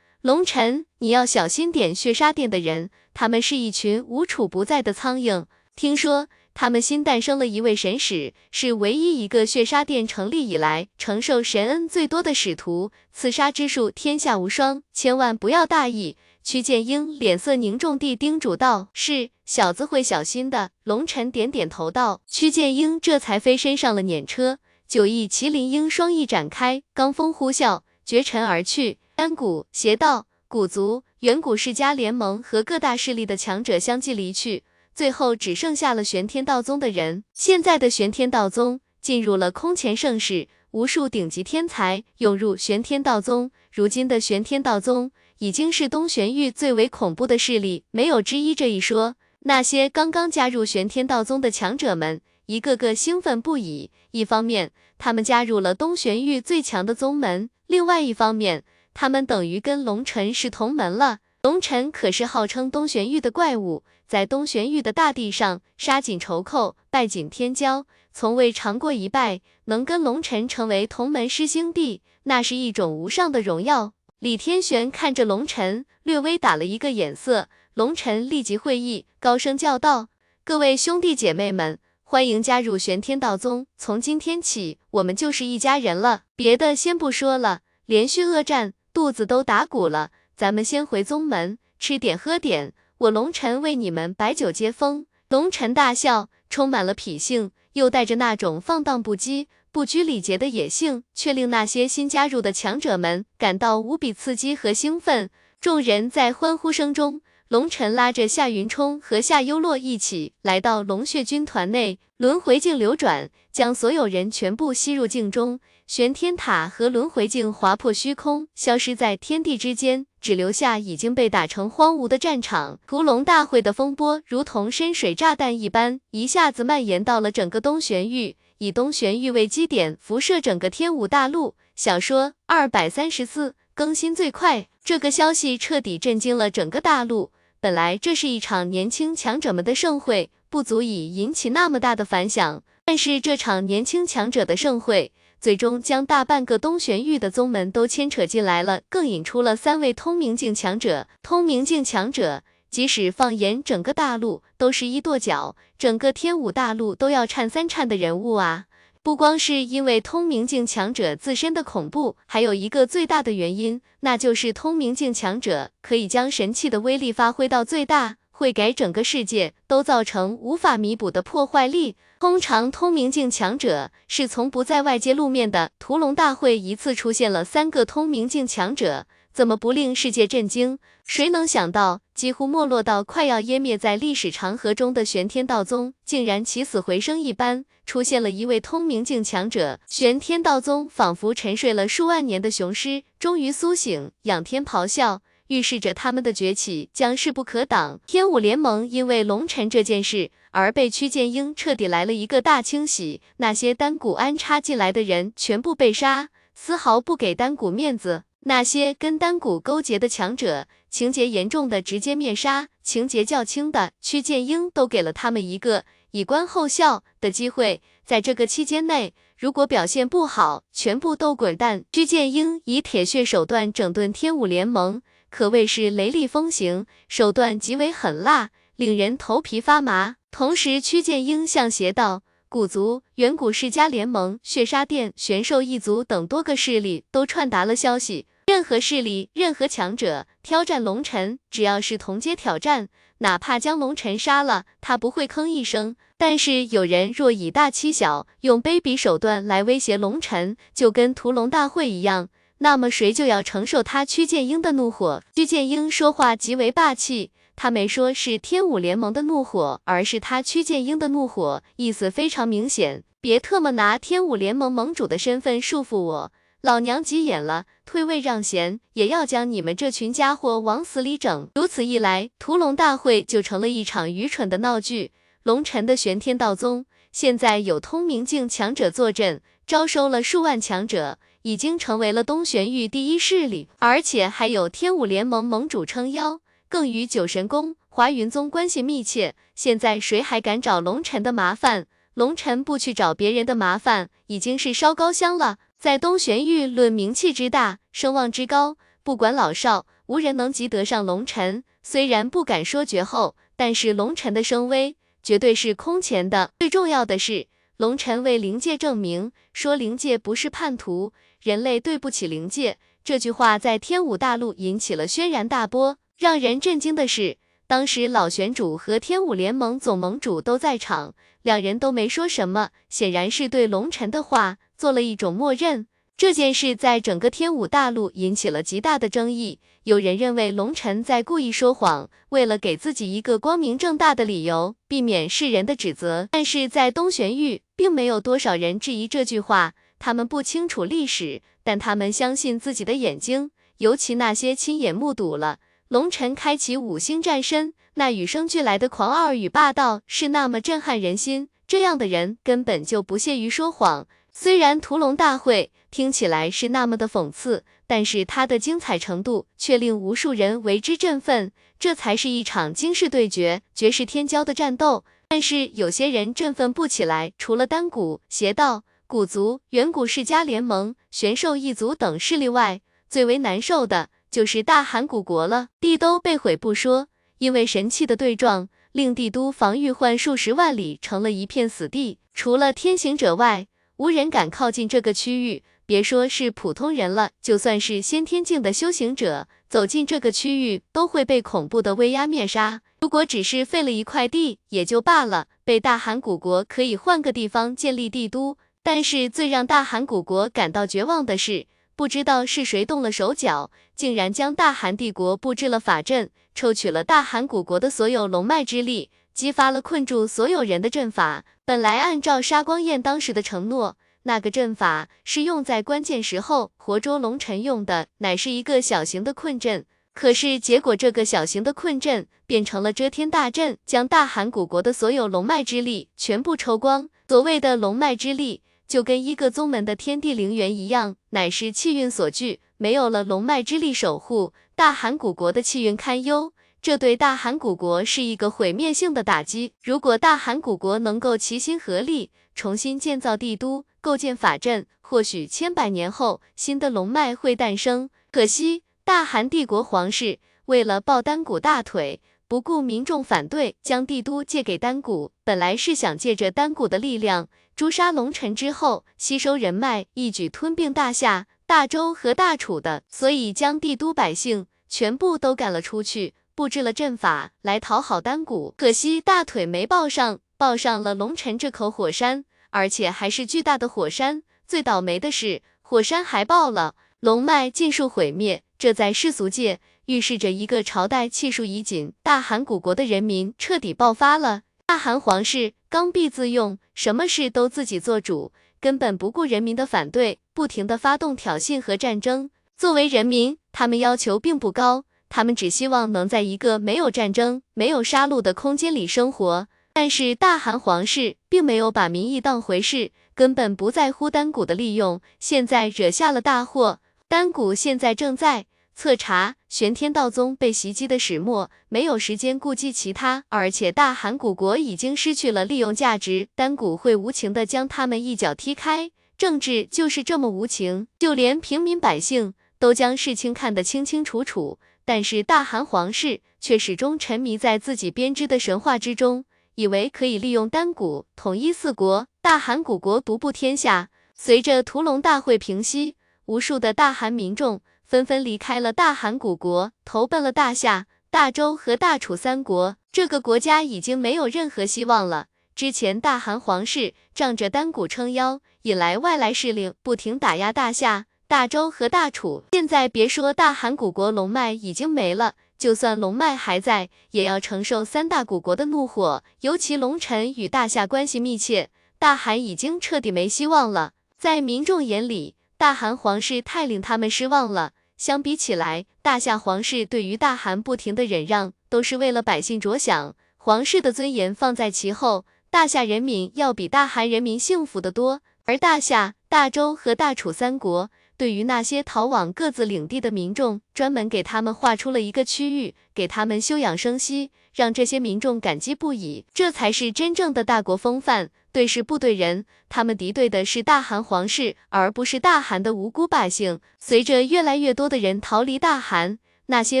龙尘，你要小心点，血杀殿的人，他们是一群无处不在的苍蝇。听说他们新诞生了一位神使，是唯一一个血杀殿成立以来承受神恩最多的使徒，刺杀之术天下无双，千万不要大意。屈建英脸色凝重地叮嘱道：“是，小子会小心的。”龙晨点点头道。屈建英这才飞身上了辇车，九翼麒麟鹰双翼展开，罡风呼啸，绝尘而去。丹谷、邪道、古族、远古世家联盟和各大势力的强者相继离去，最后只剩下了玄天道宗的人。现在的玄天道宗进入了空前盛世。无数顶级天才涌入玄天道宗，如今的玄天道宗已经是东玄域最为恐怖的势力，没有之一这一说。那些刚刚加入玄天道宗的强者们，一个个兴奋不已。一方面，他们加入了东玄域最强的宗门；另外一方面，他们等于跟龙尘是同门了。龙尘可是号称东玄域的怪物，在东玄域的大地上，杀尽仇寇，败尽天骄。从未尝过一败，能跟龙尘成为同门师兄弟，那是一种无上的荣耀。李天玄看着龙尘，略微打了一个眼色。龙尘立即会意，高声叫道：“各位兄弟姐妹们，欢迎加入玄天道宗！从今天起，我们就是一家人了。别的先不说了，连续恶战，肚子都打鼓了，咱们先回宗门吃点喝点，我龙尘为你们摆酒接风。”龙尘大笑，充满了痞性。又带着那种放荡不羁、不拘礼节的野性，却令那些新加入的强者们感到无比刺激和兴奋。众人在欢呼声中，龙尘拉着夏云冲和夏幽洛一起来到龙血军团内，轮回镜流转，将所有人全部吸入镜中。玄天塔和轮回镜划破虚空，消失在天地之间，只留下已经被打成荒芜的战场。屠龙大会的风波如同深水炸弹一般，一下子蔓延到了整个东玄域，以东玄域为基点，辐射整个天武大陆。小说二百三十四更新最快，这个消息彻底震惊了整个大陆。本来这是一场年轻强者们的盛会，不足以引起那么大的反响，但是这场年轻强者的盛会。最终将大半个东玄域的宗门都牵扯进来了，更引出了三位通明境强者。通明境强者，即使放眼整个大陆，都是一跺脚，整个天武大陆都要颤三颤的人物啊！不光是因为通明境强者自身的恐怖，还有一个最大的原因，那就是通明境强者可以将神器的威力发挥到最大。会给整个世界都造成无法弥补的破坏力。通常通明境强者是从不在外界露面的。屠龙大会一次出现了三个通明境强者，怎么不令世界震惊？谁能想到，几乎没落到快要湮灭在历史长河中的玄天道宗，竟然起死回生一般，出现了一位通明境强者？玄天道宗仿佛沉睡了数万年的雄狮，终于苏醒，仰天咆哮。预示着他们的崛起将势不可挡。天武联盟因为龙尘这件事而被屈剑英彻底来了一个大清洗，那些丹谷安插进来的人全部被杀，丝毫不给丹谷面子。那些跟丹谷勾结的强者，情节严重的直接灭杀，情节较轻的，屈剑英都给了他们一个以观后效的机会。在这个期间内，如果表现不好，全部都滚蛋。屈剑英以铁血手段整顿天武联盟。可谓是雷厉风行，手段极为狠辣，令人头皮发麻。同时，屈剑英向邪道、古族、远古世家联盟、血杀殿、玄兽一族等多个势力都传达了消息：任何势力、任何强者挑战龙尘，只要是同阶挑战，哪怕将龙尘杀了，他不会吭一声。但是有人若以大欺小，用卑鄙手段来威胁龙尘，就跟屠龙大会一样。那么谁就要承受他屈剑英的怒火？屈剑英说话极为霸气，他没说是天武联盟的怒火，而是他屈剑英的怒火，意思非常明显，别特么拿天武联盟盟主的身份束缚我，老娘急眼了，退位让贤，也要将你们这群家伙往死里整。如此一来，屠龙大会就成了一场愚蠢的闹剧。龙尘的玄天道宗现在有通明境强者坐镇，招收了数万强者。已经成为了东玄域第一势力，而且还有天武联盟盟主撑腰，更与九神宫、华云宗关系密切。现在谁还敢找龙尘的麻烦？龙尘不去找别人的麻烦，已经是烧高香了。在东玄域论名气之大、声望之高，不管老少，无人能及得上龙尘。虽然不敢说绝后，但是龙尘的声威绝对是空前的。最重要的是，龙尘为灵界证明，说灵界不是叛徒。人类对不起灵界这句话在天武大陆引起了轩然大波，让人震惊的是，当时老玄主和天武联盟总盟主都在场，两人都没说什么，显然是对龙尘的话做了一种默认。这件事在整个天武大陆引起了极大的争议，有人认为龙尘在故意说谎，为了给自己一个光明正大的理由，避免世人的指责。但是在东玄域，并没有多少人质疑这句话，他们不清楚历史，但他们相信自己的眼睛，尤其那些亲眼目睹了。龙尘开启五星战身，那与生俱来的狂傲与霸道是那么震撼人心。这样的人根本就不屑于说谎。虽然屠龙大会听起来是那么的讽刺，但是它的精彩程度却令无数人为之振奋。这才是一场惊世对决、绝世天骄的战斗。但是有些人振奋不起来，除了丹谷、邪道、古族、远古世家联盟、玄兽一族等势力外，最为难受的。就是大韩古国了，帝都被毁不说，因为神器的对撞，令帝都防御换数十万里成了一片死地。除了天行者外，无人敢靠近这个区域。别说是普通人了，就算是先天境的修行者，走进这个区域都会被恐怖的威压灭杀。如果只是废了一块地也就罢了，被大韩古国可以换个地方建立帝都。但是最让大韩古国感到绝望的是。不知道是谁动了手脚，竟然将大韩帝国布置了法阵，抽取了大韩古国的所有龙脉之力，激发了困住所有人的阵法。本来按照沙光彦当时的承诺，那个阵法是用在关键时候活捉龙尘用的，乃是一个小型的困阵。可是结果，这个小型的困阵变成了遮天大阵，将大韩古国的所有龙脉之力全部抽光。所谓的龙脉之力。就跟一个宗门的天地灵源一样，乃是气运所聚，没有了龙脉之力守护，大韩古国的气运堪忧，这对大韩古国是一个毁灭性的打击。如果大韩古国能够齐心合力，重新建造帝都，构建法阵，或许千百年后，新的龙脉会诞生。可惜，大韩帝国皇室为了抱丹谷大腿，不顾民众反对，将帝都借给丹谷，本来是想借着丹谷的力量。诛杀龙尘之后，吸收人脉，一举吞并大夏、大周和大楚的，所以将帝都百姓全部都赶了出去，布置了阵法来讨好丹谷。可惜大腿没抱上，抱上了龙尘这口火山，而且还是巨大的火山。最倒霉的是，火山还爆了，龙脉尽数毁灭。这在世俗界预示着一个朝代气数已尽，大韩古国的人民彻底爆发了。大韩皇室刚愎自用，什么事都自己做主，根本不顾人民的反对，不停的发动挑衅和战争。作为人民，他们要求并不高，他们只希望能在一个没有战争、没有杀戮的空间里生活。但是大韩皇室并没有把民意当回事，根本不在乎丹谷的利用，现在惹下了大祸。丹谷现在正在。测查玄天道宗被袭击的始末，没有时间顾及其他，而且大韩古国已经失去了利用价值，丹谷会无情的将他们一脚踢开。政治就是这么无情，就连平民百姓都将事情看得清清楚楚，但是大韩皇室却始终沉迷在自己编织的神话之中，以为可以利用丹谷统一四国，大韩古国独步天下。随着屠龙大会平息，无数的大韩民众。纷纷离开了大韩古国，投奔了大夏、大周和大楚三国。这个国家已经没有任何希望了。之前大韩皇室仗着丹谷撑腰，引来外来势力，不停打压大夏、大周和大楚。现在别说大韩古国龙脉已经没了，就算龙脉还在，也要承受三大古国的怒火。尤其龙臣与大夏关系密切，大韩已经彻底没希望了。在民众眼里，大韩皇室太令他们失望了。相比起来，大夏皇室对于大韩不停的忍让，都是为了百姓着想，皇室的尊严放在其后。大夏人民要比大韩人民幸福的多，而大夏、大周和大楚三国对于那些逃往各自领地的民众，专门给他们划出了一个区域，给他们休养生息，让这些民众感激不已。这才是真正的大国风范。对事不对人，他们敌对的是大韩皇室，而不是大韩的无辜百姓。随着越来越多的人逃离大韩，那些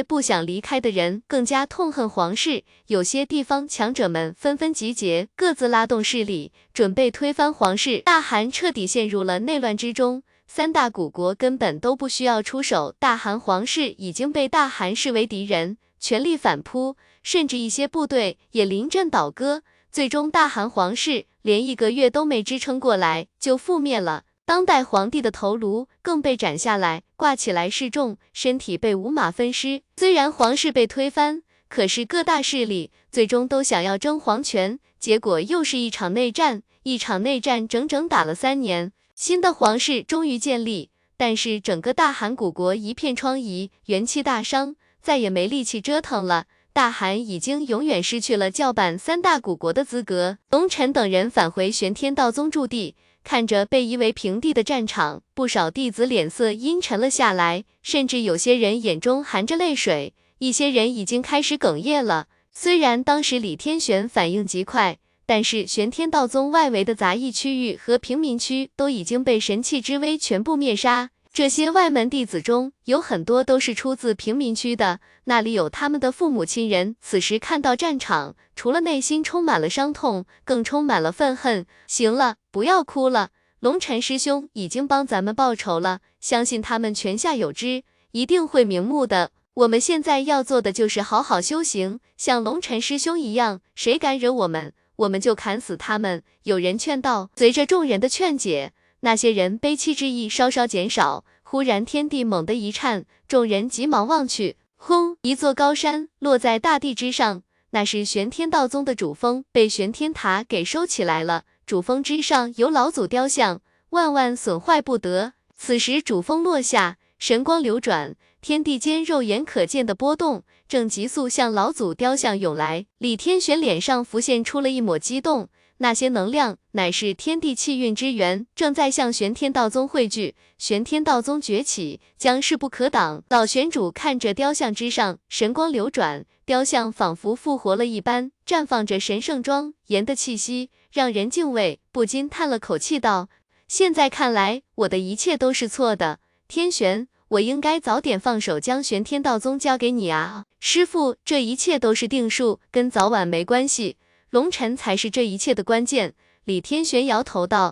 不想离开的人更加痛恨皇室。有些地方强者们纷纷集结，各自拉动势力，准备推翻皇室。大韩彻底陷入了内乱之中。三大古国根本都不需要出手，大韩皇室已经被大韩视为敌人。全力反扑，甚至一些部队也临阵倒戈。最终，大韩皇室连一个月都没支撑过来，就覆灭了。当代皇帝的头颅更被斩下来，挂起来示众，身体被五马分尸。虽然皇室被推翻，可是各大势力最终都想要争皇权，结果又是一场内战。一场内战整整打了三年，新的皇室终于建立，但是整个大韩古国一片疮痍，元气大伤，再也没力气折腾了。大韩已经永远失去了叫板三大古国的资格。龙晨等人返回玄天道宗驻地。看着被夷为平地的战场，不少弟子脸色阴沉了下来，甚至有些人眼中含着泪水，一些人已经开始哽咽了。虽然当时李天玄反应极快，但是玄天道宗外围的杂役区域和平民区都已经被神器之威全部灭杀。这些外门弟子中有很多都是出自平民区的，那里有他们的父母亲人。此时看到战场，除了内心充满了伤痛，更充满了愤恨。行了，不要哭了，龙尘师兄已经帮咱们报仇了，相信他们泉下有知，一定会瞑目的。我们现在要做的就是好好修行，像龙尘师兄一样，谁敢惹我们，我们就砍死他们。有人劝道，随着众人的劝解。那些人悲戚之意稍稍减少，忽然天地猛地一颤，众人急忙望去，轰！一座高山落在大地之上，那是玄天道宗的主峰，被玄天塔给收起来了。主峰之上有老祖雕像，万万损坏不得。此时主峰落下，神光流转，天地间肉眼可见的波动正急速向老祖雕像涌来。李天玄脸上浮现出了一抹激动。那些能量乃是天地气运之源，正在向玄天道宗汇聚。玄天道宗崛起将势不可挡。老玄主看着雕像之上神光流转，雕像仿佛复活了一般，绽放着神圣庄严的气息，让人敬畏，不禁叹了口气道：“现在看来，我的一切都是错的。天玄，我应该早点放手，将玄天道宗交给你啊，师傅。这一切都是定数，跟早晚没关系。”龙尘才是这一切的关键。李天玄摇头道：“